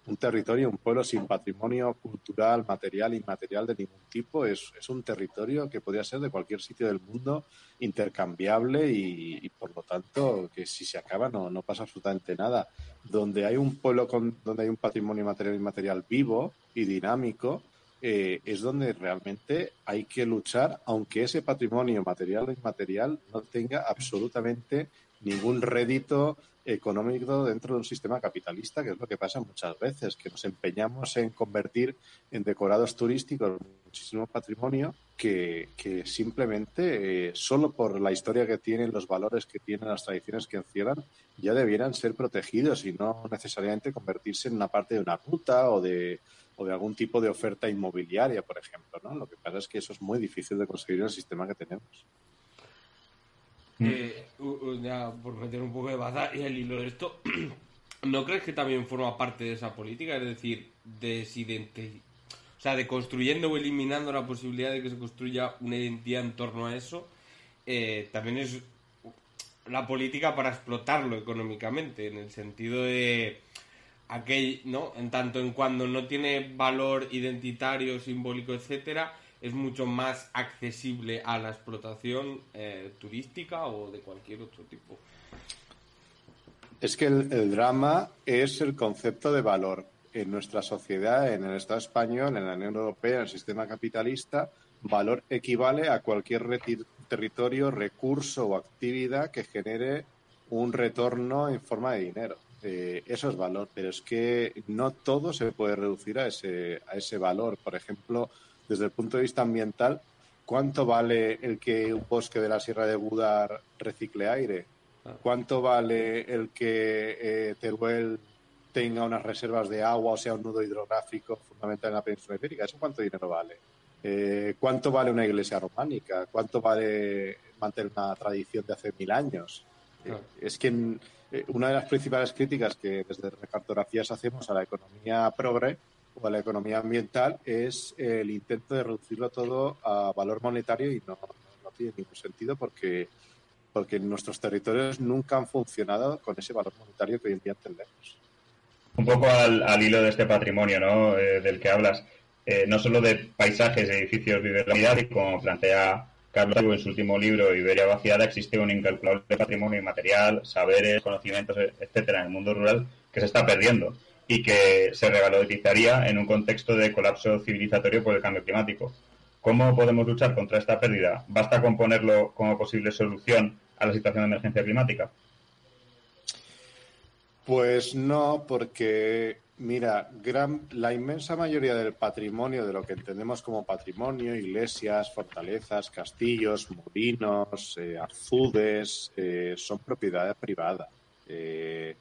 un territorio, un pueblo sin patrimonio cultural, material, inmaterial de ningún tipo, es, es un territorio que podría ser de cualquier sitio del mundo intercambiable y, por lo tanto que si se acaba no, no pasa absolutamente nada. Donde hay un pueblo con, donde hay un patrimonio material inmaterial vivo y dinámico, eh, es donde realmente hay que luchar, aunque ese patrimonio material o inmaterial no tenga absolutamente ningún rédito económico dentro de un sistema capitalista, que es lo que pasa muchas veces, que nos empeñamos en convertir en decorados turísticos muchísimo patrimonio que, que simplemente, eh, solo por la historia que tienen, los valores que tienen, las tradiciones que encierran, ya debieran ser protegidos y no necesariamente convertirse en una parte de una ruta o de, o de algún tipo de oferta inmobiliaria, por ejemplo. ¿no? Lo que pasa es que eso es muy difícil de conseguir en el sistema que tenemos. Eh, ya por meter un poco de baza y el hilo de esto, ¿no crees que también forma parte de esa política? Es decir, de o sea, de construyendo o eliminando la posibilidad de que se construya una identidad en torno a eso, eh, también es la política para explotarlo económicamente, en el sentido de aquel, ¿no? En tanto en cuando no tiene valor identitario, simbólico, etcétera, es mucho más accesible a la explotación eh, turística o de cualquier otro tipo. Es que el, drama es el concepto de valor. En nuestra sociedad, en el Estado español, en la Unión Europea, en el sistema capitalista, valor equivale a cualquier territorio, recurso o actividad que genere un retorno en forma de dinero. Eh, eso es valor, pero es que no todo se puede reducir a ese, a ese valor. Por ejemplo, desde el punto de vista ambiental, ¿cuánto vale el que un bosque de la Sierra de Budar recicle aire? Ah. ¿Cuánto vale el que eh, Teruel tenga unas reservas de agua o sea un nudo hidrográfico fundamental en la península ibérica? ¿Eso cuánto dinero vale? Eh, ¿Cuánto vale una iglesia románica? ¿Cuánto vale mantener una tradición de hace mil años? Eh, es que una de las principales críticas que desde Recartografías hacemos a la economía progre o a la economía ambiental es el intento de reducirlo todo a valor monetario y no, tiene ningún sentido porque, porque nuestros territorios nunca han funcionado con ese valor monetario que hoy en día entendemos. Un poco al, al hilo de este patrimonio ¿no? Eh, del que hablas, eh, no solo de paisajes, edificios, vivienda y como plantea Carlos en su último libro, Iberia vaciada, existe un incalculable patrimonio inmaterial, saberes, conocimientos, etcétera, en el mundo rural que se está perdiendo y que se revalorizaría en un contexto de colapso civilizatorio por el cambio climático. ¿Cómo podemos luchar contra esta pérdida? ¿Basta con ponerlo como posible solución a la situación de emergencia climática? Pues no, porque mira, gran, la inmensa mayoría del patrimonio, de lo que entendemos como patrimonio, iglesias, fortalezas, castillos, molinos, eh, azudes, eh, son propiedad privada. Eh,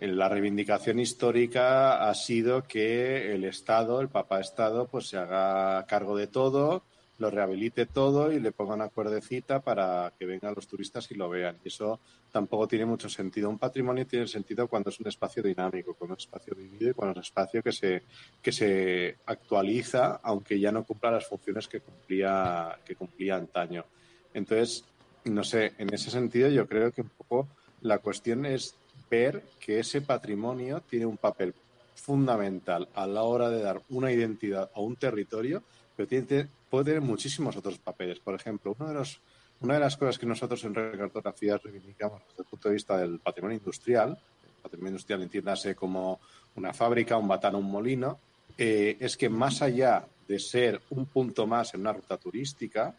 la reivindicación histórica ha sido que el Estado, el Papa Estado, pues se haga cargo de todo, lo rehabilite todo y le ponga una cuerdecita para que vengan los turistas y lo vean. Y eso tampoco tiene mucho sentido. Un patrimonio tiene sentido cuando es un espacio dinámico, cuando es un espacio vivido y cuando es un espacio que se, que se actualiza, aunque ya no cumpla las funciones que cumplía, que cumplía antaño. Entonces, no sé, en ese sentido yo creo que un poco la cuestión es ver que ese patrimonio tiene un papel fundamental a la hora de dar una identidad a un territorio, pero tiene, puede tener muchísimos otros papeles. Por ejemplo, uno de los, una de las cosas que nosotros en recartografías reivindicamos desde el punto de vista del patrimonio industrial, el patrimonio industrial entiéndase como una fábrica, un batán, un molino, eh, es que más allá de ser un punto más en una ruta turística,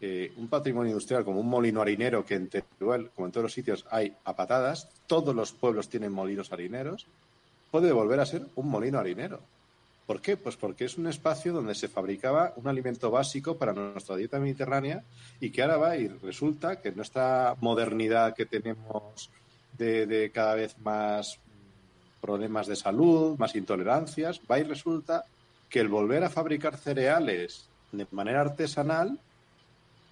un patrimonio industrial como un molino harinero que en Teruel, como en todos los sitios, hay a patadas, todos los pueblos tienen molinos harineros, puede volver a ser un molino harinero. ¿Por qué? Pues porque es un espacio donde se fabricaba un alimento básico para nuestra dieta mediterránea y que ahora va y resulta que nuestra modernidad que tenemos de, cada vez más problemas de salud, más intolerancias, va y resulta que el volver a fabricar cereales de manera artesanal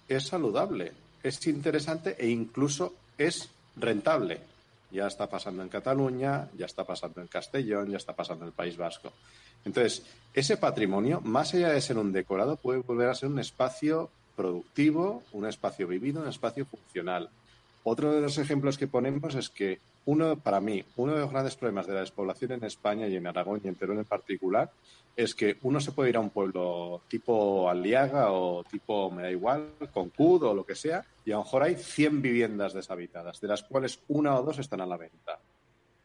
es saludable, es interesante e incluso es rentable. Ya está pasando en Cataluña, ya está pasando en Castellón, ya está pasando en el País Vasco. Entonces, ese patrimonio, más allá de ser un decorado, puede volver a ser un espacio productivo, un espacio vivido, un espacio funcional. Otro de los ejemplos que ponemos es que uno, para mí, uno de los grandes problemas de la despoblación en España y en Aragón y en Teruel en particular es que uno se puede ir a un pueblo tipo Aliaga o tipo, me da igual, Concud o lo que sea, y a lo mejor hay 100 viviendas deshabitadas, de las cuales una o dos están a la venta.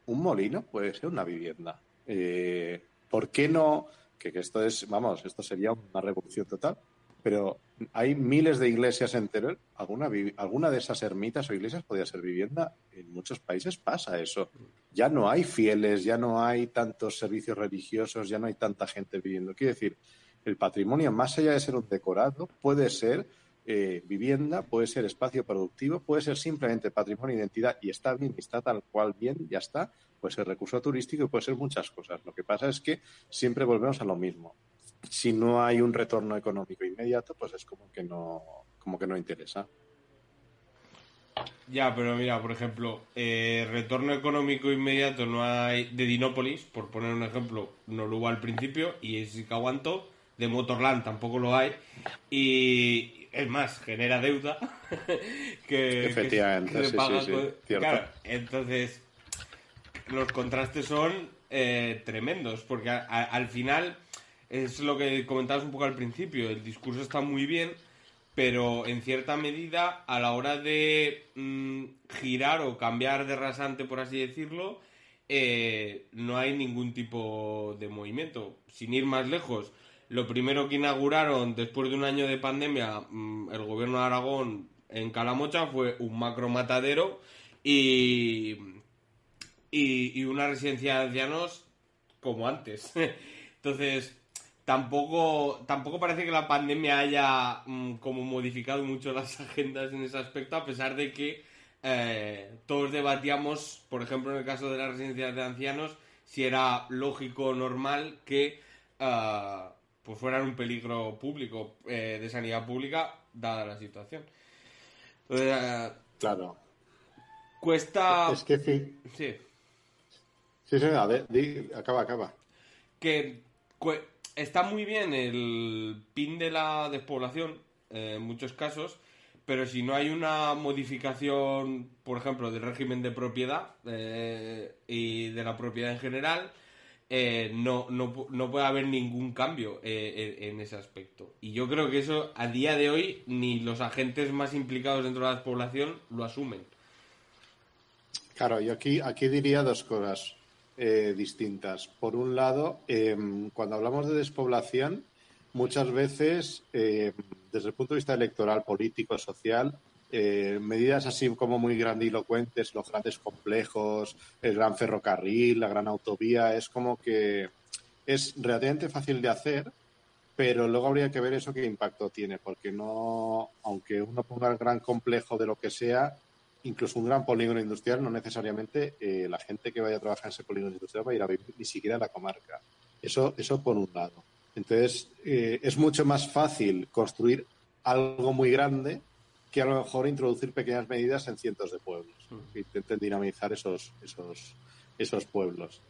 Un molino puede ser una vivienda. Eh, ¿Por qué no? Que, que esto es, vamos, esto sería una revolución total pero hay miles de iglesias en Teruel. ¿Alguna, alguna de esas ermitas o iglesias podría ser vivienda. En muchos países pasa eso. Ya no hay fieles, ya no hay tantos servicios religiosos, ya no hay tanta gente viviendo. Quiero decir, el patrimonio, más allá de ser un decorado, puede ser eh, vivienda, puede ser espacio productivo, puede ser simplemente patrimonio identidad y está bien, está tal cual bien, ya está. Puede ser recurso turístico y puede ser muchas cosas. Lo que pasa es que siempre volvemos a lo mismo si no hay un retorno económico inmediato, pues es como que no, como que no interesa. Ya, pero mira, por ejemplo, eh, retorno económico inmediato no hay de Dinópolis, por poner un ejemplo, no lo hubo al principio, y es que aguanto, de Motorland tampoco lo hay, y es más, genera deuda que, Efectivamente, sí, sí, Claro, entonces los contrastes son eh, tremendos, porque al final es lo que comentabas un poco al principio, el discurso está muy bien, pero en cierta medida a la hora de mm, girar o cambiar de rasante, por así decirlo, eh, no hay ningún tipo de movimiento. Sin ir más lejos, lo primero que inauguraron después de un año de pandemia mm, el gobierno de Aragón en Calamocha fue un macro matadero y, y, y una residencia de ancianos como antes. Entonces, tampoco, tampoco parece que la pandemia haya mm, como modificado mucho las agendas en ese aspecto, a pesar de que eh, todos debatíamos, por ejemplo, en el caso de las residencias de ancianos, si era lógico o normal que uh, pues fueran un peligro público eh, de sanidad pública, dada la situación. claro. Cuesta. Es que sí. Sí. Sí, sí, a ver, acaba, acaba. Que está muy bien el pin de la despoblación, eh, en muchos casos, pero si no hay una modificación, por ejemplo, del régimen de propiedad eh, y de la propiedad en general, eh, no, no, no, puede haber ningún cambio en, en, ese aspecto. Y yo creo que eso a día de hoy ni los agentes más implicados dentro de la despoblación lo asumen. Claro, yo aquí, aquí diría dos cosas. Eh, distintas. Por un lado, em, cuando hablamos de despoblación, muchas veces, em, desde el punto de vista electoral, político, social, eh, medidas así como muy grandilocuentes, los grandes complejos, el gran ferrocarril, la gran autovía, es como que es relativamente fácil de hacer, pero luego habría que ver eso qué impacto tiene, porque no, aunque uno ponga el gran complejo de lo que sea, incluso un gran polígono industrial, no necesariamente eh, la gente que vaya a trabajar en ese polígono industrial va a ir a vivir ni siquiera a la comarca. Eso, eso por un lado. Entonces, eh, es mucho más fácil construir algo muy grande que a lo mejor introducir pequeñas medidas en cientos de pueblos. Mm. intenten dinamizar esos, esos, esos pueblos.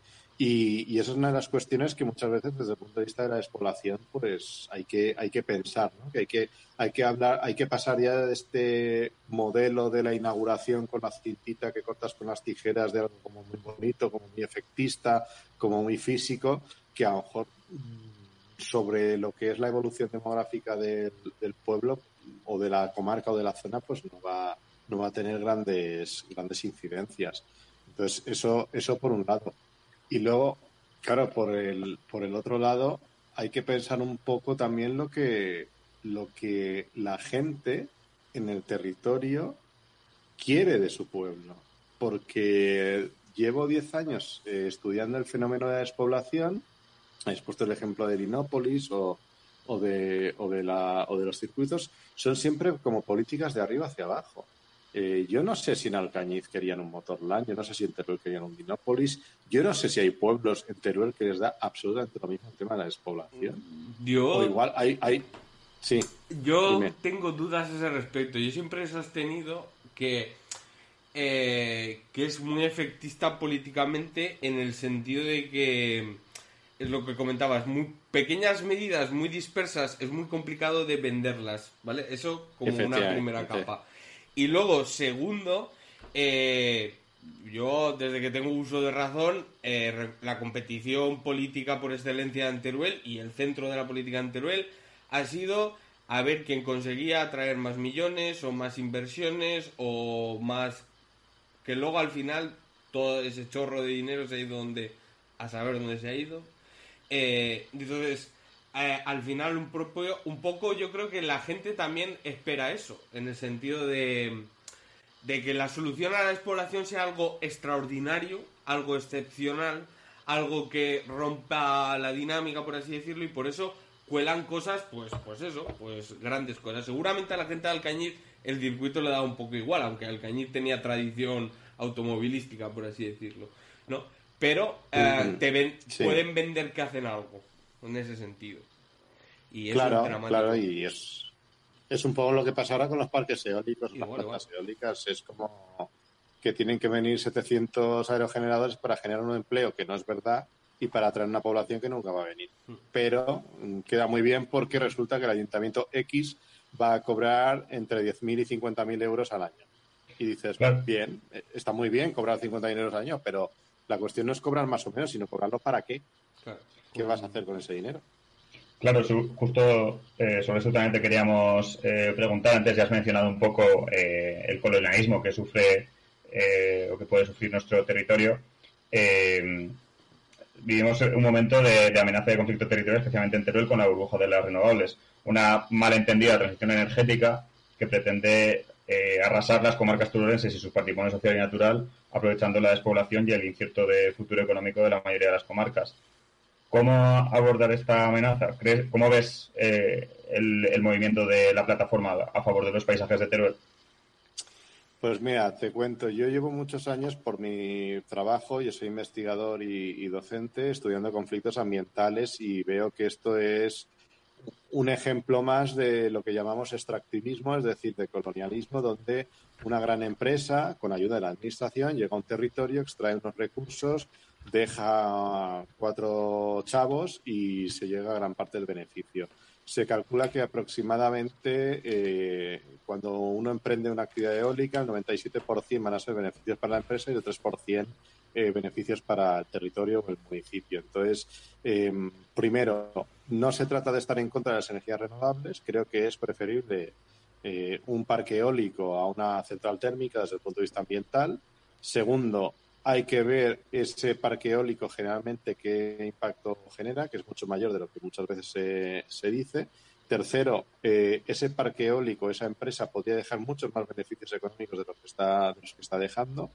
Y, y, esa es una de las cuestiones que muchas veces desde el punto de vista de la despoblación pues hay que, hay que pensar, ¿no? que hay que hay que hablar, hay que pasar ya de este modelo de la inauguración con la cintita que cortas con las tijeras de algo como muy bonito, como muy efectista, como muy físico, que a lo mejor mm, sobre lo que es la evolución demográfica del, del pueblo o de la comarca o de la zona, pues no va, no va a tener grandes, grandes incidencias. Entonces, eso, eso por un lado. Y luego, claro, por el, por el otro lado, hay que pensar un poco también lo que, lo que la gente en el territorio quiere de su pueblo. Porque llevo 10 años eh, estudiando el fenómeno de la despoblación. He puesto el ejemplo de Linópolis o, de, o, de la, o de los circuitos. Son siempre como políticas de arriba hacia abajo. Eh, yo no sé si en Alcañiz querían un Motorland, yo no sé si en Teruel querían un Dinópolis, yo no sé si hay pueblos en Teruel que les da absolutamente lo mismo el tema de la despoblación. Yo, O igual hay, hay... Sí, yo Dime. tengo dudas a ese respecto. Yo siempre he sostenido que, eh, que es muy efectista políticamente en el sentido de que es lo que comentabas, muy pequeñas medidas muy dispersas, es muy complicado de venderlas, ¿vale? Eso como una primera capa. Y luego, segundo, eh, yo desde que tengo uso de razón, eh, la competición política por excelencia en Teruel y el centro de la política en Teruel ha sido a ver quién conseguía atraer más millones o más inversiones o más que luego al final todo ese chorro de dinero se ha ido donde a saber dónde se ha ido. Eh, entonces eh, al final un, propio, un poco yo creo que la gente también espera eso en el sentido de de que la solución a la despoblación sea algo extraordinario algo excepcional algo que rompa la dinámica por así decirlo y por eso cuelan cosas pues pues eso pues grandes cosas. Seguramente a la gente de Alcañiz el circuito le da un poco igual aunque Alcañiz tenía tradición automovilística por así decirlo no pero eh, te ven- Sí. pueden vender que hacen algo en ese sentido y eso claro, es dramático. claro, y es, es un poco lo que pasa ahora con los parques eólicos, las Igual, plantas eólicas, es como que tienen que venir 700 aerogeneradores para generar un empleo que no es verdad y para atraer una población que nunca va a venir. Hmm. Pero mm, queda muy bien porque resulta que el ayuntamiento X va a cobrar entre 10.000 y 50.000 euros al año. Y dices, Claro. bien, eh, está muy bien cobrar 50.000 euros al año, pero la cuestión no es cobrar más o menos, sino cobrarlo para qué. Claro. ¿Qué vas a hacer con ese dinero? Claro, su- justo eh, sobre eso también te queríamos eh, preguntar. Antes ya has mencionado un poco eh, el colonialismo que sufre eh, o que puede sufrir nuestro territorio. Eh, vivimos un momento de, de amenaza de conflicto territorial, especialmente en Teruel, con la burbuja de las renovables. Una malentendida transición energética que pretende eh, arrasar las comarcas turolenses y su patrimonio social y natural, aprovechando la despoblación y el incierto de futuro económico de la mayoría de las comarcas. ¿Cómo abordar esta amenaza? ¿Crees- ¿Cómo ves eh, el, el movimiento de la plataforma a favor de los paisajes de Teruel? Pues mira, te cuento, yo llevo muchos años por mi trabajo, yo soy investigador y, y docente estudiando conflictos ambientales y veo que esto es un ejemplo más de lo que llamamos extractivismo, es decir, de colonialismo, donde una gran empresa, con ayuda de la administración, llega a un territorio, extrae unos recursos, deja cuatro chavos y se llega a gran parte del beneficio. Se calcula que aproximadamente eh, cuando uno emprende una actividad eólica, el 97% van a ser beneficios para la empresa y el 3% eh, beneficios para el territorio o el municipio. Entonces, eh, primero, no se trata de estar en contra de las energías renovables, creo que es preferible eh, un parque eólico a una central térmica desde el punto de vista ambiental. Segundo, hay que ver ese parque eólico generalmente qué impacto genera, que es mucho mayor de lo que muchas veces se, dice. Tercero, eh, ese parque eólico, esa empresa podría dejar muchos más beneficios económicos de los que está, los que está dejando.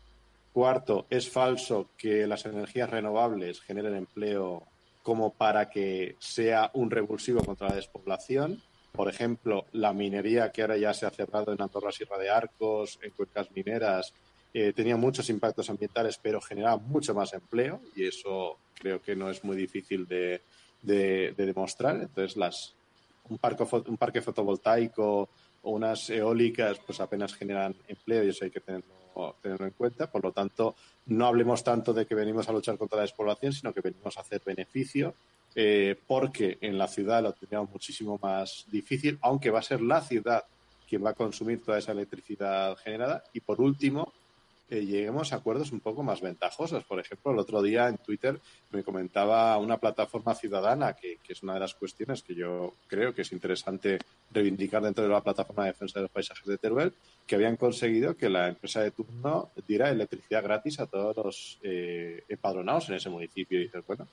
Cuarto, es falso que las energías renovables generen empleo como para que sea un revulsivo contra la despoblación. Por ejemplo, la minería que ahora ya se ha cerrado en Andorra Sierra de Arcos, en cuencas mineras, eh, tenía muchos impactos ambientales, pero generaba mucho más empleo y eso creo que no es muy difícil de, de- de demostrar. Entonces, las, un, parque, fo- un parque fotovoltaico o unas eólicas pues apenas generan empleo y eso hay que tenerlo, tenerlo en cuenta. Por lo tanto, no hablemos tanto de que venimos a luchar contra la despoblación, sino que venimos a hacer beneficio, eh, porque en la ciudad lo tendríamos muchísimo más difícil, aunque va a ser la ciudad quien va a consumir toda esa electricidad generada. Y por último, eh, lleguemos a acuerdos un poco más ventajosos. Por ejemplo, el otro día en Twitter me comentaba una plataforma ciudadana, que, que es una de las cuestiones que yo creo que es interesante reivindicar dentro de la plataforma de defensa de los paisajes de Teruel, que habían conseguido que la empresa de turno diera electricidad gratis a todos los eh, empadronados en ese municipio. Y dices, bueno,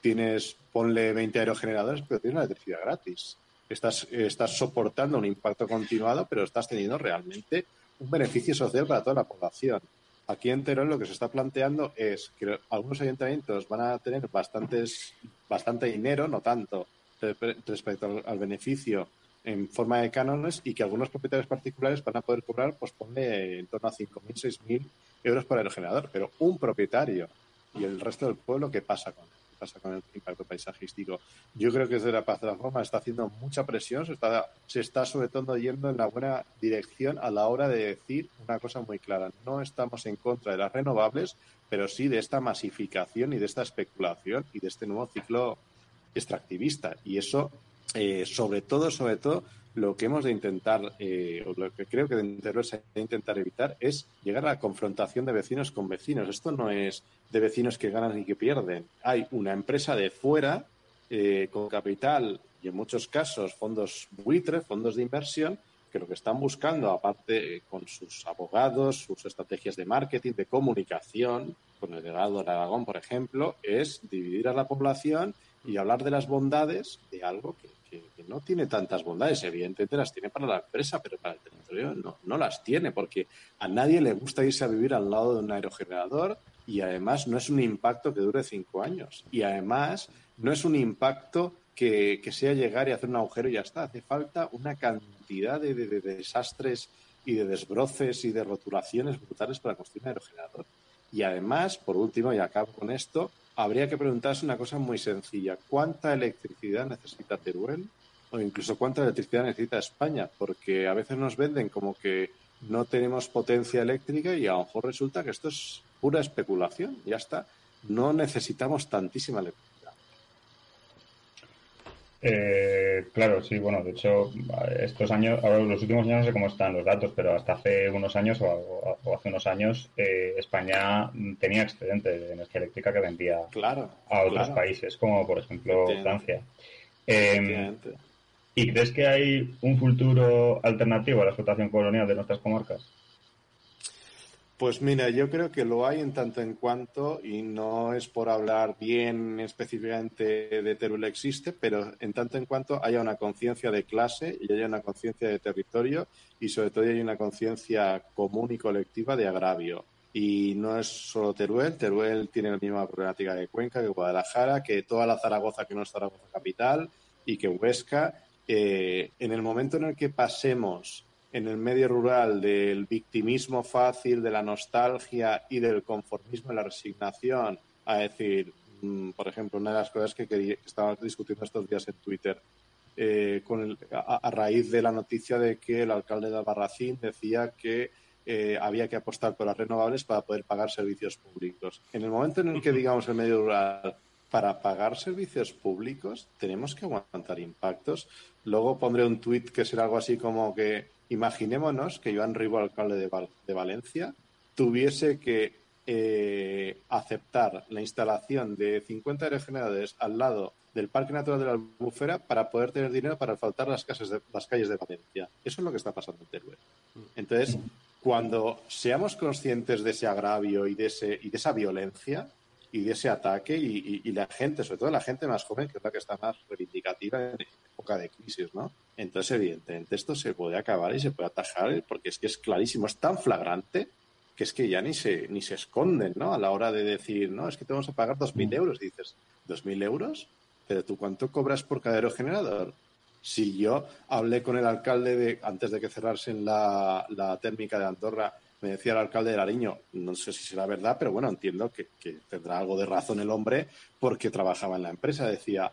tienes, ponle 20 aerogeneradores, pero tienes electricidad gratis. Estás, estás soportando un impacto continuado, pero estás teniendo realmente un beneficio social para toda la población. Aquí en Teruel lo que se está planteando es que algunos ayuntamientos van a tener bastantes, bastante dinero, no tanto, respe- respecto al, beneficio en forma de cánones y que algunos propietarios particulares van a poder cobrar, pues ponle en torno a 5.000, 6.000 euros por aerogenerador. Pero un propietario y el resto del pueblo, ¿qué pasa con él? ¿Qué pasa con el impacto paisajístico? Yo creo que desde la plataforma está haciendo mucha presión, se está, se está sobre todo yendo en la buena dirección a la hora de decir una cosa muy clara. No estamos en contra de las renovables, pero sí de esta masificación y de esta especulación y de este nuevo ciclo extractivista. Y eso, eh, sobre todo, sobre todo, lo que hemos de intentar, eh, o lo que creo que de se de intentar evitar es llegar a la confrontación de vecinos con vecinos. Esto no es de vecinos que ganan y que pierden. Hay una empresa de fuera eh, con capital y en muchos casos fondos buitres, fondos de inversión, que lo que están buscando, aparte eh, con sus abogados, sus estrategias de marketing, de comunicación, con el legado de Aragón, por ejemplo, es dividir a la población y hablar de las bondades de algo que, no tiene tantas bondades. Evidentemente las tiene para la empresa, pero para el territorio no, las tiene, porque a nadie le gusta irse a vivir al lado de un aerogenerador y además no es un impacto que dure cinco años. Y además no es un impacto que, sea llegar y hacer un agujero y ya está. Hace falta una cantidad de, desastres y de desbroces y de rotulaciones brutales para construir un aerogenerador. Y además, por último, y acabo con esto, habría que preguntarse una cosa muy sencilla. ¿Cuánta electricidad necesita Teruel? O incluso cuánta electricidad necesita España, porque a veces nos venden como que no tenemos potencia eléctrica y a lo mejor resulta que esto es pura especulación, ya está. No necesitamos tantísima electricidad. Eh, claro, sí, bueno, de hecho, estos años, ahora los últimos años no sé cómo están los datos, pero hasta hace unos años o, hace unos años eh, España tenía excedente de energía eléctrica que vendía a otros países, como por ejemplo Francia. Em, ¿Y crees que hay un futuro alternativo a la explotación colonial de nuestras comarcas? Pues mira, yo creo que lo hay en tanto en cuanto, y no es por hablar bien específicamente de Teruel existe, pero en tanto en cuanto haya una conciencia de clase y haya una conciencia de territorio y sobre todo hay una conciencia común y colectiva de agravio. Y no es solo Teruel, Teruel tiene la misma problemática de Cuenca, que Guadalajara, que toda la Zaragoza que no es Zaragoza capital y que Huesca. Eh, en el momento en el que pasemos en el medio rural del victimismo fácil, de la nostalgia y del conformismo y la resignación, a decir, mm, por ejemplo, una de las cosas que, que estábamos discutiendo estos días en Twitter, eh, con a, raíz de la noticia de que el alcalde de Albarracín decía que eh, había que apostar por las renovables para poder pagar servicios públicos. En el momento en el que digamos el medio rural para pagar servicios públicos tenemos que aguantar impactos. Luego pondré un tuit que será algo así como que Imaginémonos que Joan Ribo, alcalde de, Valencia, tuviese que eh, aceptar la instalación de 50 aerogeneradores al lado del Parque Natural de la Albufera para poder tener dinero para faltar las, casas de, las calles de Valencia. Eso es lo que está pasando en Teruel. Entonces, cuando seamos conscientes de ese agravio y de, ese, y de esa violencia, y de ese ataque y, la gente, sobre todo la gente más joven, que es la que está más reivindicativa en época de crisis, ¿no? Entonces, evidentemente, esto se puede acabar y se puede atajar porque es que es clarísimo, es tan flagrante que es que ya ni se, ni se esconden, ¿no? A la hora de decir, no, es que te vamos a pagar 2.000 mm. euros. dices, ¿2.000 euros? Pero tú, ¿cuánto cobras por cada aerogenerador? Si yo hablé con el alcalde de, antes de que cerrasen la, la térmica de Andorra, me decía el alcalde de Lariño, no sé si será verdad, pero bueno, entiendo que, tendrá algo de razón el hombre porque trabajaba en la empresa. Decía,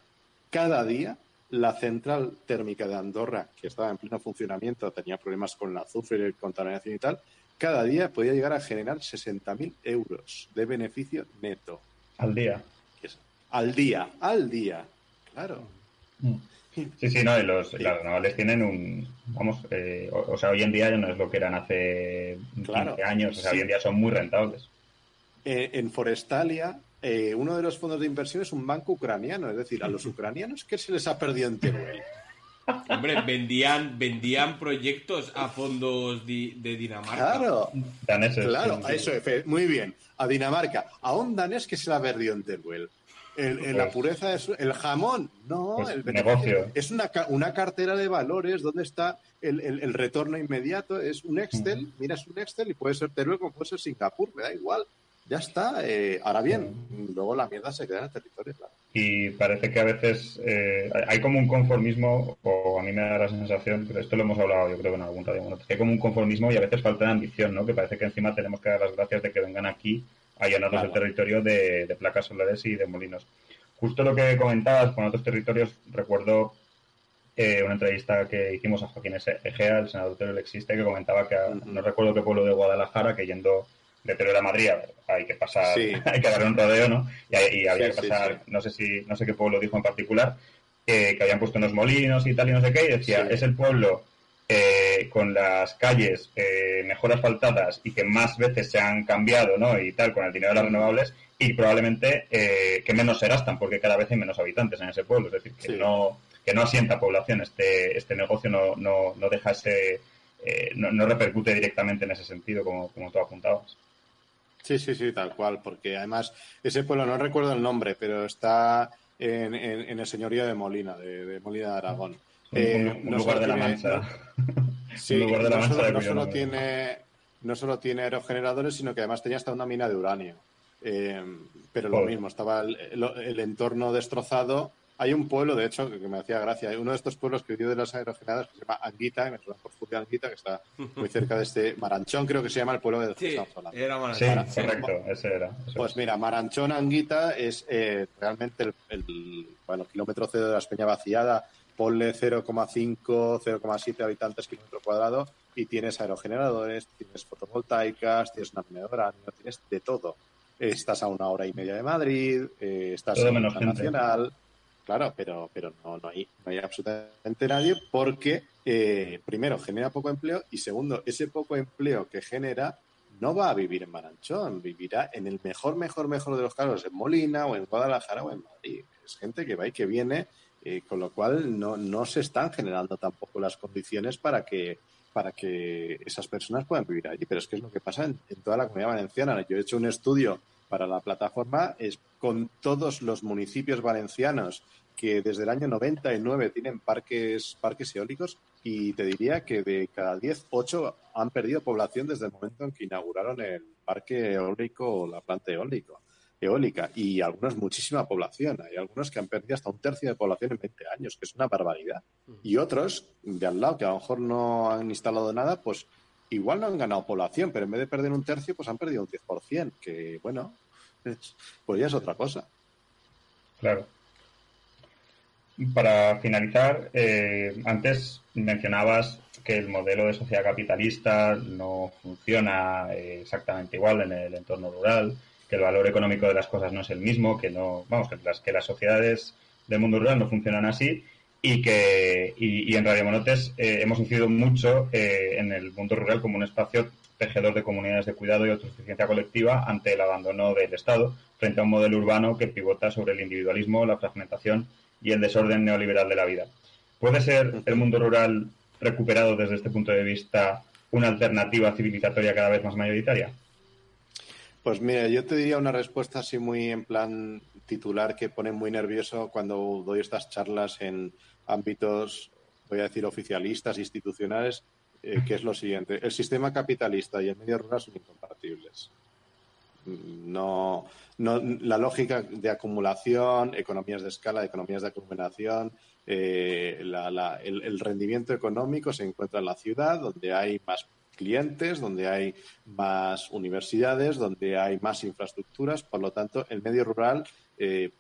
cada día la central térmica de Andorra, que estaba en pleno funcionamiento, tenía problemas con el azufre y contaminación y tal, cada día podía llegar a generar 60.000 euros de beneficio neto. Al día. Al día, al día. Claro. Mm. Sí, sí, no, los, las renovables tienen un, vamos, eh, o, sea, hoy en día ya no es lo que eran hace 15 años, o sea, hoy en día son muy rentables. Eh, en Forestalia, eh, uno de los fondos de inversión es un banco ucraniano, es decir, a los ucranianos, ¿qué se les ha perdido en Teruel? Hombre, vendían, vendían proyectos a fondos de, Dinamarca. Claro, claro, eso, muy bien. A Dinamarca. A un danés que se la perdió en Teruel en, la pues pureza es el jamón. No, pues el negocio. Es una, una cartera de valores donde está el, el, retorno inmediato. Es un Excel, miras un Excel y puede ser Teruel como puede ser Singapur, me da igual. Ya está. Eh, ahora bien, luego la mierda se queda en el territorio, claro. y parece que a veces eh, hay como un conformismo, o a mí me da la sensación, pero esto lo hemos hablado yo creo que en algún radio, que hay como un conformismo y a veces falta de ambición, ¿no? Que parece que encima tenemos que dar las gracias de que vengan aquí a llenarnos el territorio de, placas solares y de molinos. Justo lo que comentabas con otros territorios, recuerdo eh, una entrevista que hicimos a Joaquín Egea, el senador Teruel Existe, que comentaba que, no recuerdo qué pueblo de Guadalajara, que yendo de Teruel a Madrid hay que pasar, hay que darle un rodeo, ¿no? Y, había que pasar, no sé si, no sé qué pueblo dijo en particular, que habían puesto unos molinos y tal y no sé qué, y decía, es el pueblo eh, con las calles eh, mejor asfaltadas y que más veces se han cambiado, ¿no? Y tal, con el dinero de las renovables, y probablemente eh, que menos se gastan, porque cada vez hay menos habitantes en ese pueblo. Es decir, que no que no asienta población. Este, este negocio no, no, no deja ese. Eh, no, no, repercute directamente en ese sentido, como, como tú apuntabas. Sí, sí, sí, tal cual, porque además ese pueblo, no recuerdo el nombre, pero está en, en, el señorío de Molina, de, Molina de Aragón. Un, eh, lugar de la Mancha. sí, no, solo, tiene, no solo tiene aerogeneradores, sino que además tenía hasta una mina de uranio. Eh, pero lo mismo, estaba el, entorno destrozado. Hay un pueblo, de hecho, que, me hacía gracia, uno de estos pueblos que vivió de las aerogenadas que se llama Anguita, y me suena por Julio Anguita, que está muy cerca de este Maranchón, creo que se llama el pueblo de sí, Era Maranchón. Sí, correcto, ese era. pues mira, Maranchón Anguita es eh, realmente el, bueno, kilómetro cero de la Espeña vaciada, ponle 0,5, 0,7 habitantes kilómetro cuadrado y tienes aerogeneradores, tienes fotovoltaicas, tienes una mina de uranio, tienes de todo estás a una hora y media de Madrid, eh, estás en menos nacional. Claro, pero, pero no, no, hay, no hay absolutamente nadie porque, eh, primero, genera poco empleo y segundo, ese poco empleo que genera no va a vivir en Maranchón, vivirá en el mejor, mejor, mejor de los casos, en Molina o en Guadalajara o en Madrid. Es gente que va y que viene, eh, con lo cual no, no se están generando tampoco las condiciones para que, para que esas personas puedan vivir allí. Pero es que es lo que pasa en, toda la comunidad valenciana. Yo he hecho un estudio para la plataforma es con todos los municipios valencianos que desde el año 99 tienen parques, parques eólicos y te diría que de cada 10, 8 han perdido población desde el momento en que inauguraron el parque eólico o la planta eólico eólica y algunos muchísima población. Hay algunos que han perdido hasta un tercio de población en 20 años, que es una barbaridad. Y otros de al lado que a lo mejor no han instalado nada, pues igual no han ganado población, pero en vez de perder un tercio, pues han perdido un 10%, que bueno, pues ya es otra cosa. Claro. Para finalizar, eh, antes mencionabas que el modelo de sociedad capitalista no funciona eh, exactamente igual en el entorno rural que el valor económico de las cosas no es el mismo, que no, vamos, que las, que las sociedades del mundo rural no funcionan así y que y, en Radio Monotes eh, hemos incidido mucho eh, en el mundo rural como un espacio tejedor de comunidades de cuidado y autosuficiencia colectiva ante el abandono del Estado frente a un modelo urbano que pivota sobre el individualismo, la fragmentación y el desorden neoliberal de la vida. ¿Puede ser el mundo rural recuperado desde este punto de vista una alternativa civilizatoria cada vez más mayoritaria? Pues mira, yo te diría una respuesta así muy en plan titular que pone muy nervioso cuando doy estas charlas en ámbitos, voy a decir, oficialistas, institucionales, eh, que es lo siguiente. El sistema capitalista y el medio rural son incompatibles. No, no, la lógica de acumulación, economías de escala, economías de acumulación, eh, el, el, rendimiento económico se encuentra en la ciudad, donde hay más clientes, donde hay más universidades, donde hay más infraestructuras. Por lo tanto, el medio rural eh,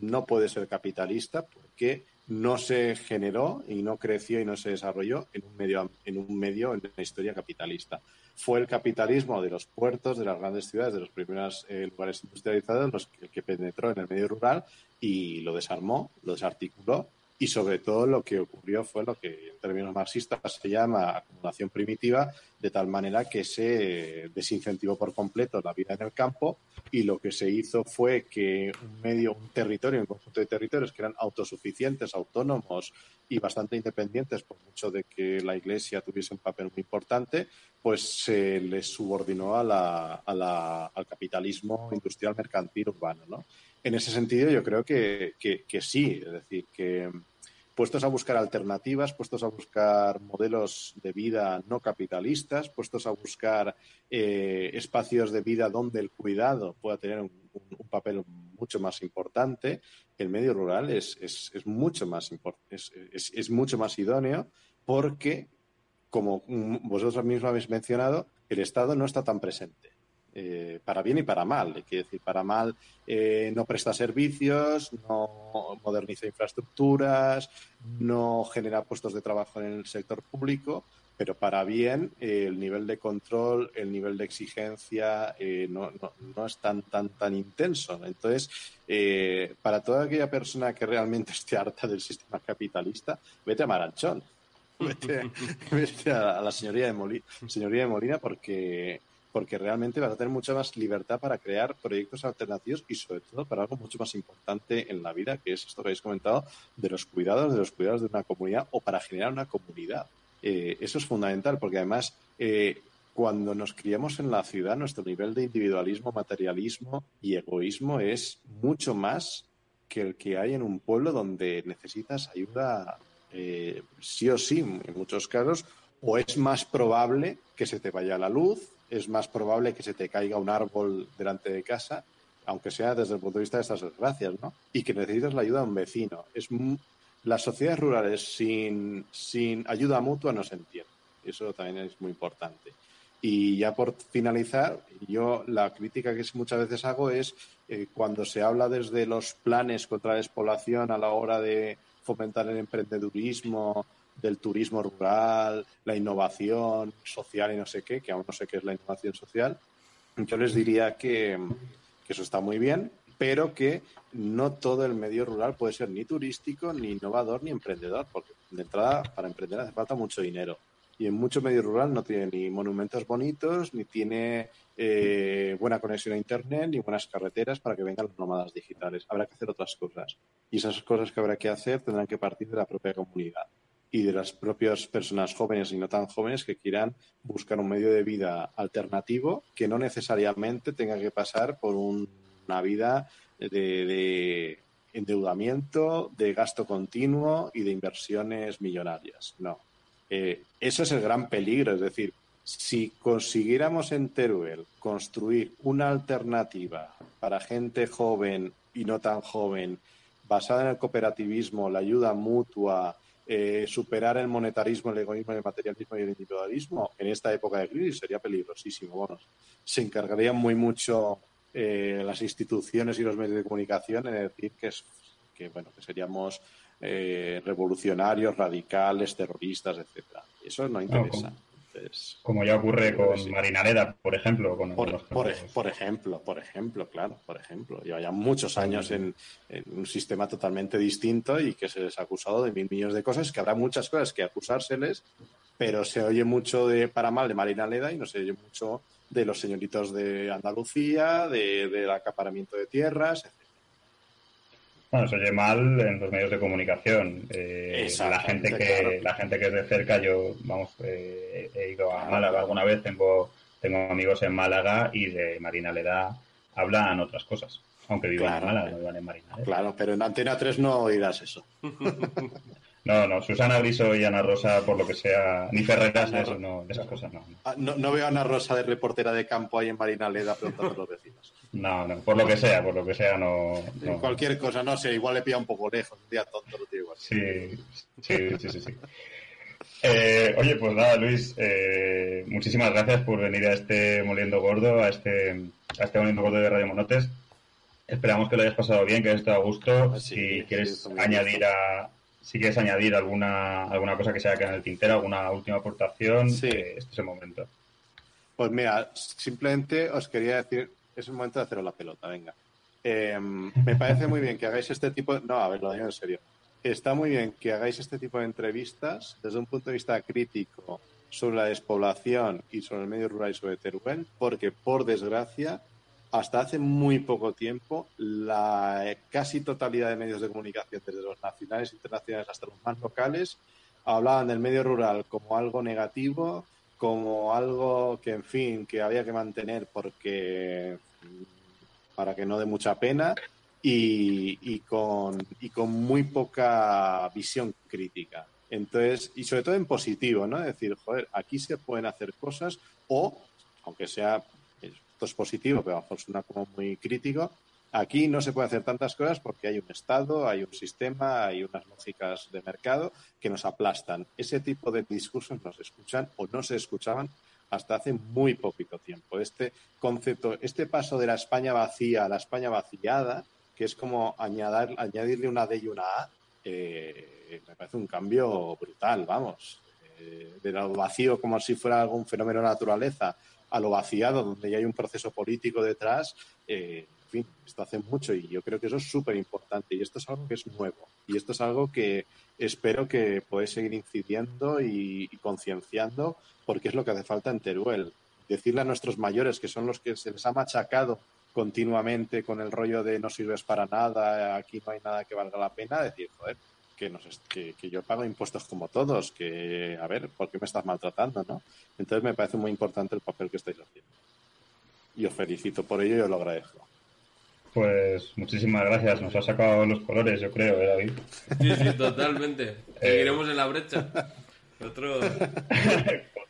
no puede ser capitalista porque no se generó y no creció y no se desarrolló en un medio en un medio en la historia capitalista. Fue el capitalismo de los puertos, de las grandes ciudades, de los primeros eh, lugares industrializados, los el que penetró en el medio rural y lo desarmó, lo desarticuló y sobre todo lo que ocurrió fue lo que en términos marxistas se llama acumulación primitiva, de tal manera que se desincentivó por completo la vida en el campo y lo que se hizo fue que un medio, un territorio, un conjunto de territorios que eran autosuficientes, autónomos y bastante independientes, por mucho de que la Iglesia tuviese un papel muy importante, pues se les subordinó a la, a la, al capitalismo industrial mercantil urbano, ¿no? En ese sentido, yo creo que, que sí, es decir, que puestos a buscar alternativas, puestos a buscar modelos de vida no capitalistas, puestos a buscar eh, espacios de vida donde el cuidado pueda tener un, papel mucho más importante, el medio rural es, es, es mucho más es, es, es, mucho más idóneo porque, como vosotros mismos habéis mencionado, el Estado no está tan presente. Eh, para bien y para mal. Quiere decir, para mal eh, no presta servicios, no moderniza infraestructuras, no genera puestos de trabajo en el sector público, pero para bien eh, el nivel de control, el nivel de exigencia no, es tan, tan, tan intenso. Entonces, para toda aquella persona que realmente esté harta del sistema capitalista, vete a Maranchón. Vete, vete a la señoría de, Molina, señoría de Molina porque porque realmente vas a tener mucha más libertad para crear proyectos alternativos y sobre todo para algo mucho más importante en la vida, que es esto que habéis comentado, de los cuidados, de los cuidados de una comunidad o para generar una comunidad. Eh, eso es fundamental porque además eh, cuando nos criamos en la ciudad, nuestro nivel de individualismo, materialismo y egoísmo es mucho más que el que hay en un pueblo donde necesitas ayuda eh, sí o sí, en muchos casos, o es más probable que se te vaya la luz, es más probable que se te caiga un árbol delante de casa, aunque sea desde el punto de vista de estas desgracias, ¿no? Y que necesitas la ayuda de un vecino. Es las sociedades rurales sin, sin ayuda mutua no se entienden. Eso también es muy importante. Y ya por finalizar, yo la crítica que muchas veces hago es eh, cuando se habla desde los planes contra la despoblación a la hora de fomentar el emprendedurismo, del turismo rural, la innovación social y no sé qué, que aún no sé qué es la innovación social, yo les diría que, eso está muy bien, pero que no todo el medio rural puede ser ni turístico, ni innovador, ni emprendedor, porque de entrada para emprender hace falta mucho dinero. Y en mucho medio rural no tiene ni monumentos bonitos, ni tiene eh, buena conexión a Internet, ni buenas carreteras para que vengan los nómadas digitales. Habrá que hacer otras cosas. Y esas cosas que habrá que hacer tendrán que partir de la propia comunidad y de las propias personas jóvenes y no tan jóvenes que quieran buscar un medio de vida alternativo que no necesariamente tenga que pasar por una vida de, endeudamiento, de gasto continuo y de inversiones millonarias. No. Eh, eso es el gran peligro. Es decir, si consiguiéramos en Teruel construir una alternativa para gente joven y no tan joven, basada en el cooperativismo, la ayuda mutua, eh, superar el monetarismo, el egoísmo, el materialismo y el individualismo en esta época de crisis sería peligrosísimo. Bueno, se encargarían muy mucho eh, las instituciones y los medios de comunicación en decir que, es, que, bueno, que seríamos eh, revolucionarios, radicales, terroristas, etcétera. Eso no interesa. Como ya ocurre con Marinaleda, por ejemplo. Con por, por, ejemplo, por ejemplo, claro, por ejemplo. Lleva ya muchos años en, un sistema totalmente distinto y que se les ha acusado de mil millones de cosas, que habrá muchas cosas que acusárseles, pero se oye mucho de para mal de Marinaleda y no se oye mucho de los señoritos de Andalucía, de, del acaparamiento de tierras, etc. Bueno, se oye mal en los medios de comunicación. Eh, la gente que la gente que es de cerca, yo vamos, eh, he ido a Málaga alguna vez, tengo tengo amigos en Málaga y de Marina Leda hablan otras cosas, aunque vivan en Málaga, no vivan en Marina. Claro, pero en Antena 3 no oirás eso. No, no, Susana Griso y Ana Rosa, por lo que sea, ni Ferreras, eso no, esas cosas ah, no. no. veo a Ana Rosa de reportera de campo ahí en Marinaleda preguntando a los vecinos. No, no, por lo que sea, por lo que sea, no. Cualquier cosa, no sé, igual le pilla un poco lejos, un día tonto lo digo Sí, sí, sí, sí. sí. Eh, oye, pues nada, Luis, eh, muchísimas gracias por venir a este Moliendo Gordo, a este, a este Moliendo Gordo de Radio Monotes. Esperamos que lo hayas pasado bien, que hayas estado a gusto. Ah, si quieres añadir a, si quieres añadir alguna, alguna cosa que se haya quedado en el tintero, alguna última aportación, sí. Eh, este es el momento. Pues mira, simplemente os quería decir, es el momento de haceros la pelota, venga. Em, me parece muy bien que hagáis este tipo de... No, a ver, lo digo en serio. Está muy bien que hagáis este tipo de entrevistas desde un punto de vista crítico sobre la despoblación y sobre el medio rural y sobre Teruel, porque por desgracia hasta hace muy poco tiempo, la casi totalidad de medios de comunicación, desde los nacionales, internacionales hasta los más locales, hablaban del medio rural como algo negativo, como algo que, en fin, que había que mantener porque para que no dé mucha pena y, y, con, y con muy poca visión crítica. Entonces, y sobre todo en positivo, ¿no? Decir, joder, aquí se pueden hacer cosas o, aunque sea es positivo, pero a lo mejor suena como muy crítico, Aquí no se puede hacer tantas cosas porque hay un Estado, hay un sistema, hay unas lógicas de mercado que nos aplastan. Ese tipo de discursos nos escuchan o no se escuchaban hasta hace muy poquito tiempo. Este concepto, este paso de la España vacía a la España vaciada, que es como añadir, añadirle una D y una A, eh, me parece un cambio brutal, vamos. Eh, de lo vacío como si fuera algún fenómeno de naturaleza a lo vaciado, donde ya hay un proceso político detrás, eh, fin, esto hace mucho y yo creo que eso es súper importante y esto es algo que es nuevo y esto es algo que espero que podáis seguir incidiendo y, concienciando porque es lo que hace falta en Teruel. Decirle a nuestros mayores, que son los que se les ha machacado continuamente con el rollo de no sirves para nada, aquí no hay nada que valga la pena, decir, joder, que, nos, que, que, yo pago impuestos como todos, que, a ver, ¿por qué me estás maltratando? ¿no? Entonces me parece muy importante el papel que estáis haciendo. Y os felicito por ello y os lo agradezco. Pues muchísimas gracias, nos ha sacado los colores, yo creo, ¿eh, David? Sí, sí, totalmente. Seguiremos en la brecha. Otro...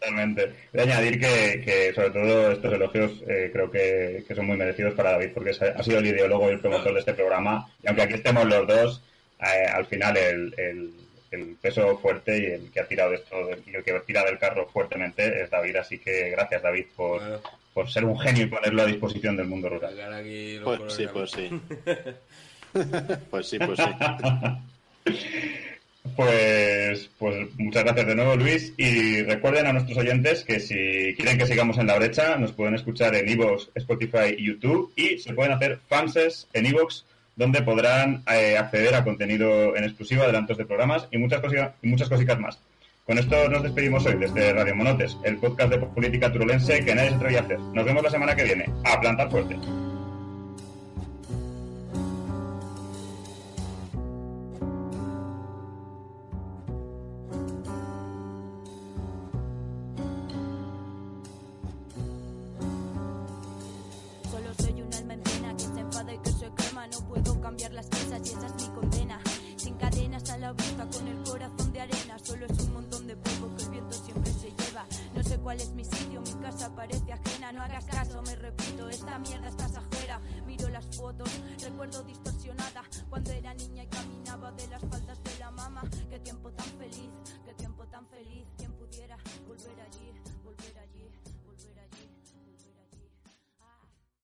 Totalmente. Voy a añadir que, que sobre todo estos elogios eh, creo que, que, son muy merecidos para David, porque ha sido el ideólogo y el promotor de este programa. Y aunque aquí estemos los dos, eh, al final el, el, el, peso fuerte y el que ha tirado esto y el que tira del carro fuertemente es David. Así que gracias, David, por, bueno. Por ser un genio y ponerlo a disposición del mundo rural. Pues sí, pues sí. pues sí, pues sí. Pues, pues muchas gracias de nuevo, Luis. Y recuerden a nuestros oyentes que si quieren que sigamos en la brecha, nos pueden escuchar en Evox, Spotify y YouTube. Y se pueden hacer fanses en Evox, donde podrán eh, acceder a contenido en exclusiva, adelantos de programas y muchas, cositas, y muchas cositas más. Con esto nos despedimos hoy desde Radio Monotes, el podcast de política turulense que nadie se atreve a hacer. Nos vemos la semana que viene. A plantar fuerte.